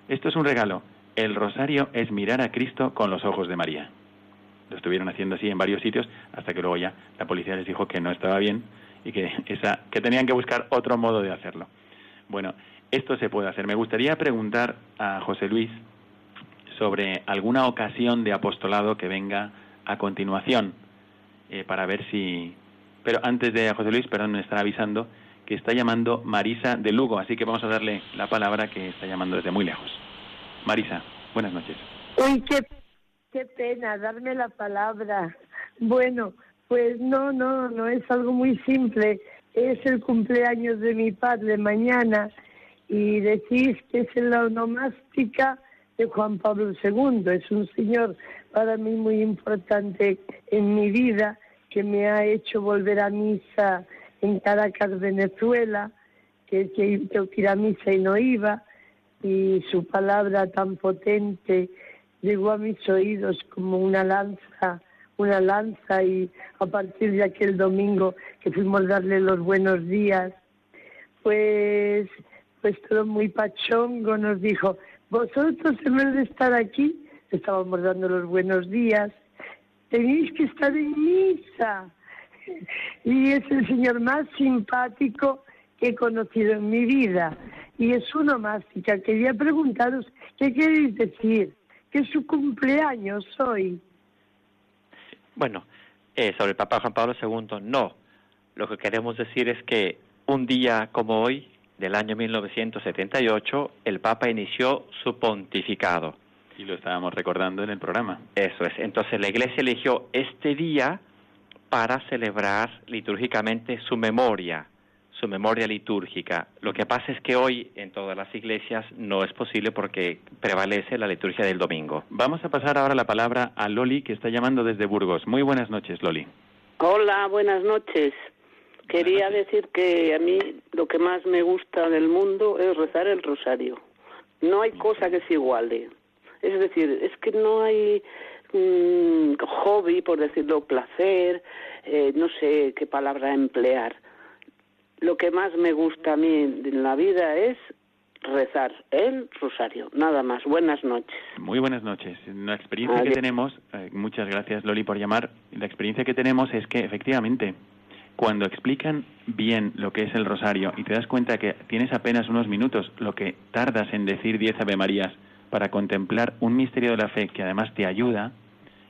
esto es un regalo, el rosario es mirar a Cristo con los ojos de María. Lo estuvieron haciendo así en varios sitios hasta que luego ya la policía les dijo que no estaba bien y que, esa, que tenían que buscar otro modo de hacerlo. Bueno, esto se puede hacer. Me gustaría preguntar a José Luis sobre alguna ocasión de apostolado que venga a continuación eh, para ver si... Pero antes de José Luis, perdón, me están avisando que está llamando Marisa de Lugo, así que vamos a darle la palabra que está llamando desde muy lejos. Marisa, buenas noches. Uy, qué, qué pena darme la palabra. Bueno, pues no, no, no es algo muy simple. Es el cumpleaños de mi padre mañana y decís que es la onomástica de Juan Pablo II. Es un señor para mí muy importante en mi vida que me ha hecho volver a misa en Caracas, Venezuela, que, que ir a misa y no iba, y su palabra tan potente llegó a mis oídos como una lanza, una lanza, y a partir de aquel domingo que fuimos a darle los buenos días, pues, pues todo muy pachongo nos dijo, vosotros en vez de estar aquí, estábamos dando los buenos días, tenéis que estar en misa. Y es el señor más simpático que he conocido en mi vida. Y es uno más. Y quería preguntaros, ¿qué queréis decir? Que es su cumpleaños hoy. Bueno, eh, sobre el Papa Juan Pablo II, no. Lo que queremos decir es que un día como hoy, del año 1978, el Papa inició su pontificado. Y lo estábamos recordando en el programa. Eso es. Entonces la Iglesia eligió este día para celebrar litúrgicamente su memoria, su memoria litúrgica. Lo que pasa es que hoy en todas las iglesias no es posible porque prevalece la liturgia del domingo. Vamos a pasar ahora la palabra a Loli, que está llamando desde Burgos. Muy buenas noches, Loli. Hola, buenas noches. Quería decir que a mí lo que más me gusta del mundo es rezar el rosario. No hay cosa que se iguale. Es decir, es que no hay mm, hobby, por decirlo, placer, eh, no sé qué palabra emplear. Lo que más me gusta a mí en la vida es rezar el rosario, nada más. Buenas noches. Muy buenas noches. La experiencia que tenemos, eh, muchas gracias Loli por llamar, la experiencia que tenemos es que efectivamente cuando explican bien lo que es el rosario y te das cuenta que tienes apenas unos minutos lo que tardas en decir diez Ave Marías para contemplar un misterio de la fe que además te ayuda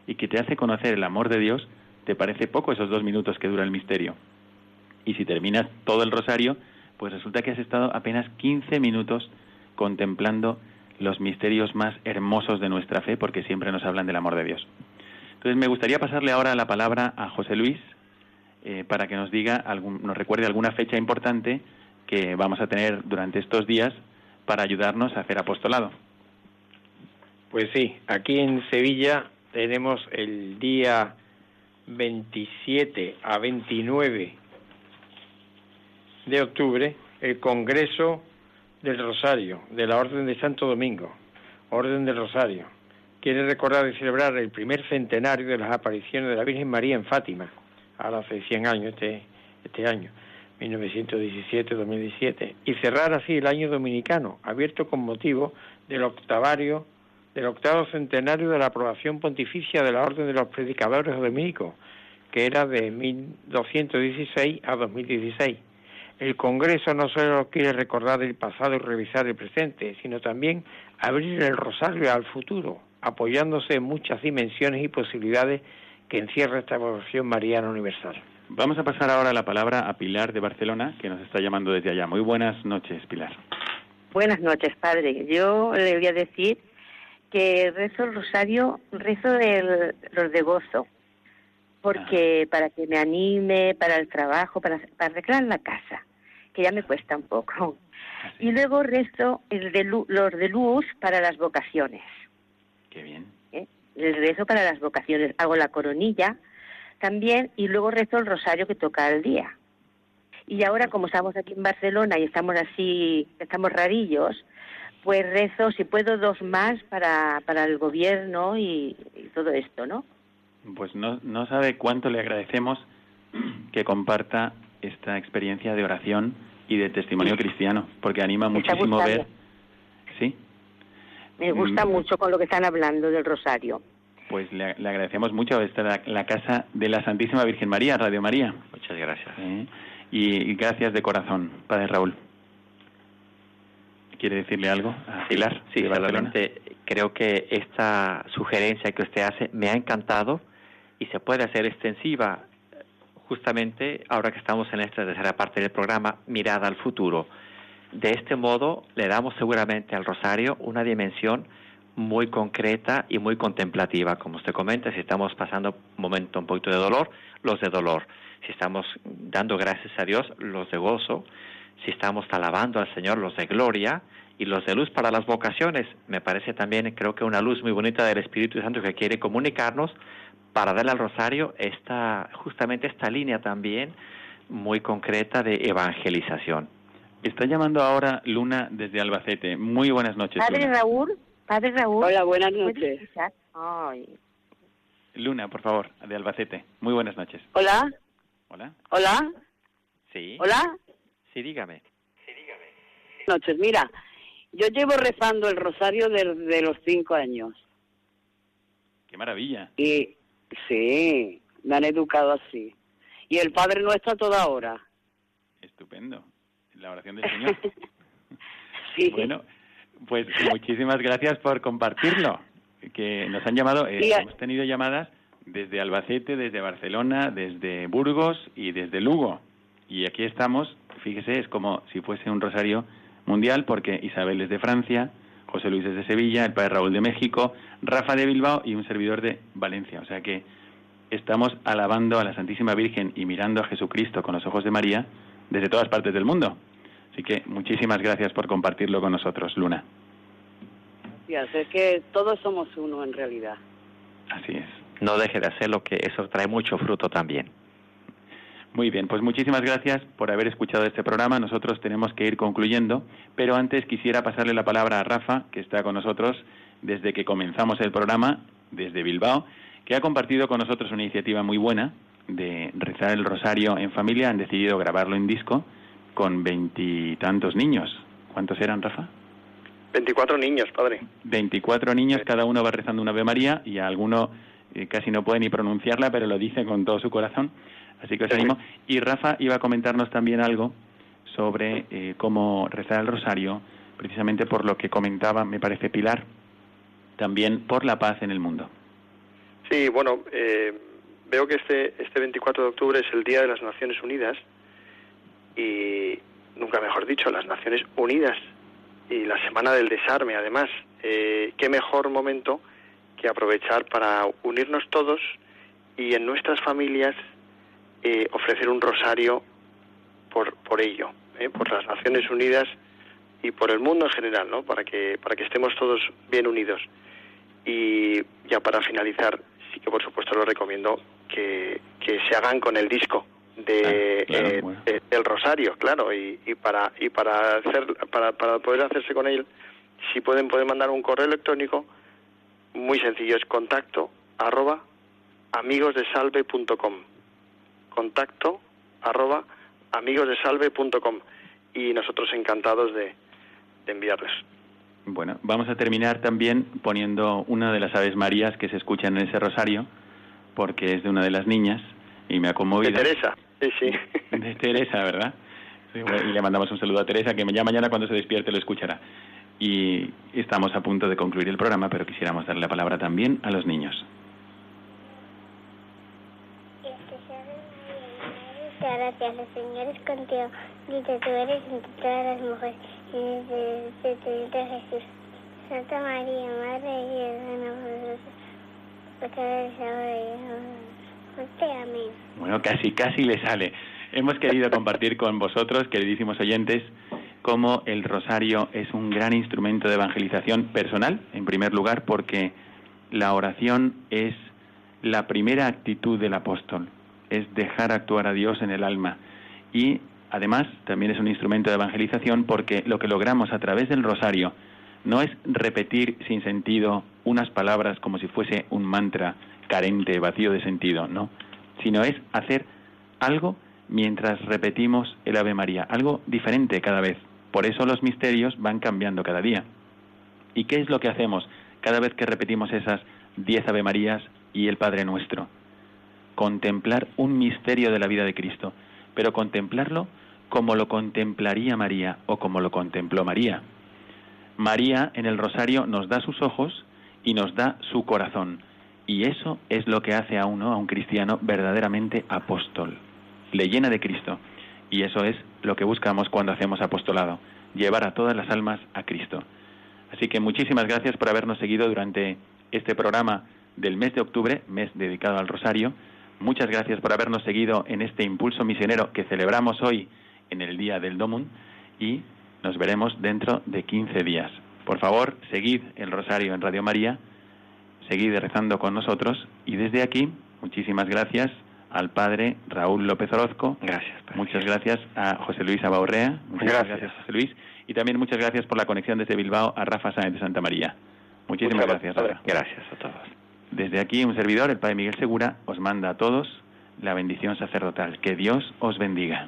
y que te hace conocer el amor de Dios, te parece poco esos dos minutos que dura el misterio. Y si terminas todo el rosario, pues resulta que has estado apenas 15 minutos contemplando los misterios más hermosos de nuestra fe, porque siempre nos hablan del amor de Dios. Entonces me gustaría pasarle ahora la palabra a José Luis eh, para que nos diga, algún, nos recuerde alguna fecha importante que vamos a tener durante estos días para ayudarnos a hacer apostolado. Pues sí, aquí en Sevilla tenemos el día 27 a 29 de octubre el Congreso del Rosario, de la Orden de Santo Domingo, Orden del Rosario. Quiere recordar y celebrar el primer centenario de las apariciones de la Virgen María en Fátima, ahora hace 100 años este, este año, 1917-2017, y cerrar así el año dominicano, abierto con motivo del octavario, del octavo centenario de la aprobación pontificia de la Orden de los Predicadores Dominicos, que era de 1216 a 2016. El Congreso no solo quiere recordar el pasado y revisar el presente, sino también abrir el rosario al futuro, apoyándose en muchas dimensiones y posibilidades que encierra esta evolución mariana universal. Vamos a pasar ahora la palabra a Pilar de Barcelona, que nos está llamando desde allá. Muy buenas noches, Pilar. Buenas noches, padre. Yo le voy a decir que rezo el rosario, rezo de los de gozo. porque para que me anime para el trabajo, para, para arreglar la casa, que ya me cuesta un poco. Y luego rezo el de lu- los de luz para las vocaciones. Qué bien. El rezo para las vocaciones. Hago la coronilla también y luego rezo el rosario que toca al día. Y ahora, como estamos aquí en Barcelona y estamos así, estamos rarillos, pues rezo, si puedo, dos más para, para el gobierno y, y todo esto, ¿no? Pues no, no sabe cuánto le agradecemos que comparta esta experiencia de oración y de testimonio cristiano, porque anima muchísimo ver. Sí, Me gusta Mm. mucho con lo que están hablando del rosario. pues le, le agradecemos mucho. Esta es la, la casa de la Santísima Virgen María, Radio María. Muchas gracias. ¿eh? Y, y gracias de corazón, Padre Raúl. ¿Quiere decirle algo a Pilar? Sí, solamente creo que esta sugerencia que usted hace me ha encantado y se puede hacer extensiva eh, justamente ahora que estamos en esta tercera parte del programa, mirada al futuro. De este modo le damos seguramente al rosario una dimensión muy concreta y muy contemplativa, como usted comenta, si estamos pasando un momento un poquito de dolor, los de dolor. Si estamos dando gracias a Dios, los de gozo. Si estamos alabando al Señor, los de gloria. Y los de luz para las vocaciones. Me parece también, creo que una luz muy bonita del Espíritu Santo que quiere comunicarnos para darle al rosario esta, justamente esta línea también muy concreta de evangelización. Está llamando ahora Luna desde Albacete. Muy buenas noches. Padre Luna. Raúl, Padre Raúl. Hola, buenas ¿puedes noches. Ay, Luna, por favor, de Albacete. Muy buenas noches. Hola, Hola. hola, Sí. hola. Sí, dígame. Buenas noches. Mira, yo llevo rezando el rosario desde los cinco años. Qué maravilla. Y sí, me han educado así. Y el Padre Nuestro a toda hora. Estupendo. La oración del Señor. Sí. Bueno, pues muchísimas gracias por compartirlo. Que nos han llamado, eh, Sí, hemos tenido llamadas desde Albacete, desde Barcelona, desde Burgos y desde Lugo. Y aquí estamos, fíjese, es como si fuese un rosario mundial porque Isabel es de Francia, José Luis es de Sevilla, el padre Raúl de México, Rafa de Bilbao y un servidor de Valencia. O sea que estamos alabando a la Santísima Virgen y mirando a Jesucristo con los ojos de María desde todas partes del mundo. Así que muchísimas gracias por compartirlo con nosotros, Luna. Gracias, es que todos somos uno en realidad. Así es. No deje de hacerlo, que eso trae mucho fruto también. Muy bien, pues muchísimas gracias por haber escuchado este programa. Nosotros tenemos que ir concluyendo, pero antes quisiera pasarle la palabra a Rafa, que está con nosotros desde que comenzamos el programa, desde Bilbao, que ha compartido con nosotros una iniciativa muy buena de rezar el rosario en familia. Han decidido grabarlo en disco con veintitantos niños. ¿Cuántos eran, Rafa? 24 niños, padre. 24 niños, cada uno va rezando una Ave María y a alguno eh, casi no puede ni pronunciarla, pero lo dice con todo su corazón. Así que os animo. Y Rafa iba a comentarnos también algo sobre eh, cómo rezar el rosario, precisamente por lo que comentaba, me parece Pilar, también por la paz en el mundo. Sí, bueno, eh, veo que este, este 24 de octubre es el Día de las Naciones Unidas y, nunca mejor dicho, las Naciones Unidas y la Semana del Desarme, además. Eh, ¿Qué mejor momento que aprovechar para unirnos todos y en nuestras familias eh, ofrecer un rosario por, por ello, eh, por las Naciones Unidas y por el mundo en general, ¿no? Para que, para que estemos todos bien unidos. Y ya para finalizar, sí que por supuesto lo recomiendo que, que se hagan con el disco de, claro, eh, bueno. de- del Rosario, claro, y, y para y para hacer para, para poder hacerse con él, si pueden pueden mandar un correo electrónico muy sencillo, es contacto arroba amigosdesalve.com contacto arroba amigosdesalve.com y nosotros encantados de, de enviarles. Bueno, vamos a terminar también poniendo una de las Aves Marías que se escuchan en ese rosario, porque es de una de las niñas y me ha De conmovido. Teresa, sí, sí. De Teresa, ¿verdad? Sí, bueno, y le mandamos un saludo a Teresa, que ya mañana cuando se despierte lo escuchará. Y estamos a punto de concluir el programa, pero quisiéramos darle la palabra también a los niños. Muchas gracias, el Señor es contigo. Bendita tú eres entre todas las mujeres, y desde tu vientre Jesús. Santa María, Madre de Dios, nosotros, pecadores ahora y en Bueno, casi, casi le sale. Hemos querido compartir con vosotros, queridísimos oyentes, cómo el rosario es un gran instrumento de evangelización personal, en primer lugar, porque la oración es la primera actitud del apóstol, es dejar actuar a Dios en el alma. Y además también es un instrumento de evangelización porque lo que logramos a través del rosario no es repetir sin sentido unas palabras como si fuese un mantra carente, vacío de sentido, no, sino es hacer algo mientras repetimos el Ave María, algo diferente cada vez. Por eso los misterios van cambiando cada día. ¿Y qué es lo que hacemos cada vez que repetimos esas diez Ave Marías y el Padre Nuestro? Contemplar un misterio de la vida de Cristo, pero contemplarlo como lo contemplaría María o como lo contempló María. María en el rosario nos da sus ojos y nos da su corazón. Y eso es lo que hace a uno, a un cristiano, verdaderamente apóstol. Le llena de Cristo. Y eso es lo que buscamos cuando hacemos apostolado, llevar a todas las almas a Cristo. Así que muchísimas gracias por habernos seguido durante este programa del mes de octubre, mes dedicado al Rosario. Muchas gracias por habernos seguido en este impulso misionero que celebramos hoy en el Día del Domun y nos veremos dentro de 15 días. Por favor, seguid el Rosario en Radio María, seguid rezando con nosotros y desde aquí, muchísimas gracias al padre Raúl López Orozco. Gracias. Muchas gracias a José Luis Abaurrea. Muchas gracias. José Luis. Y también muchas gracias por la conexión desde Bilbao a Rafa Sáenz de Santa María. Muchísimas gracias, Rafa. Gracias a todos. Desde aquí, un servidor, el Padre Miguel Segura, os manda a todos la bendición sacerdotal. Que Dios os bendiga.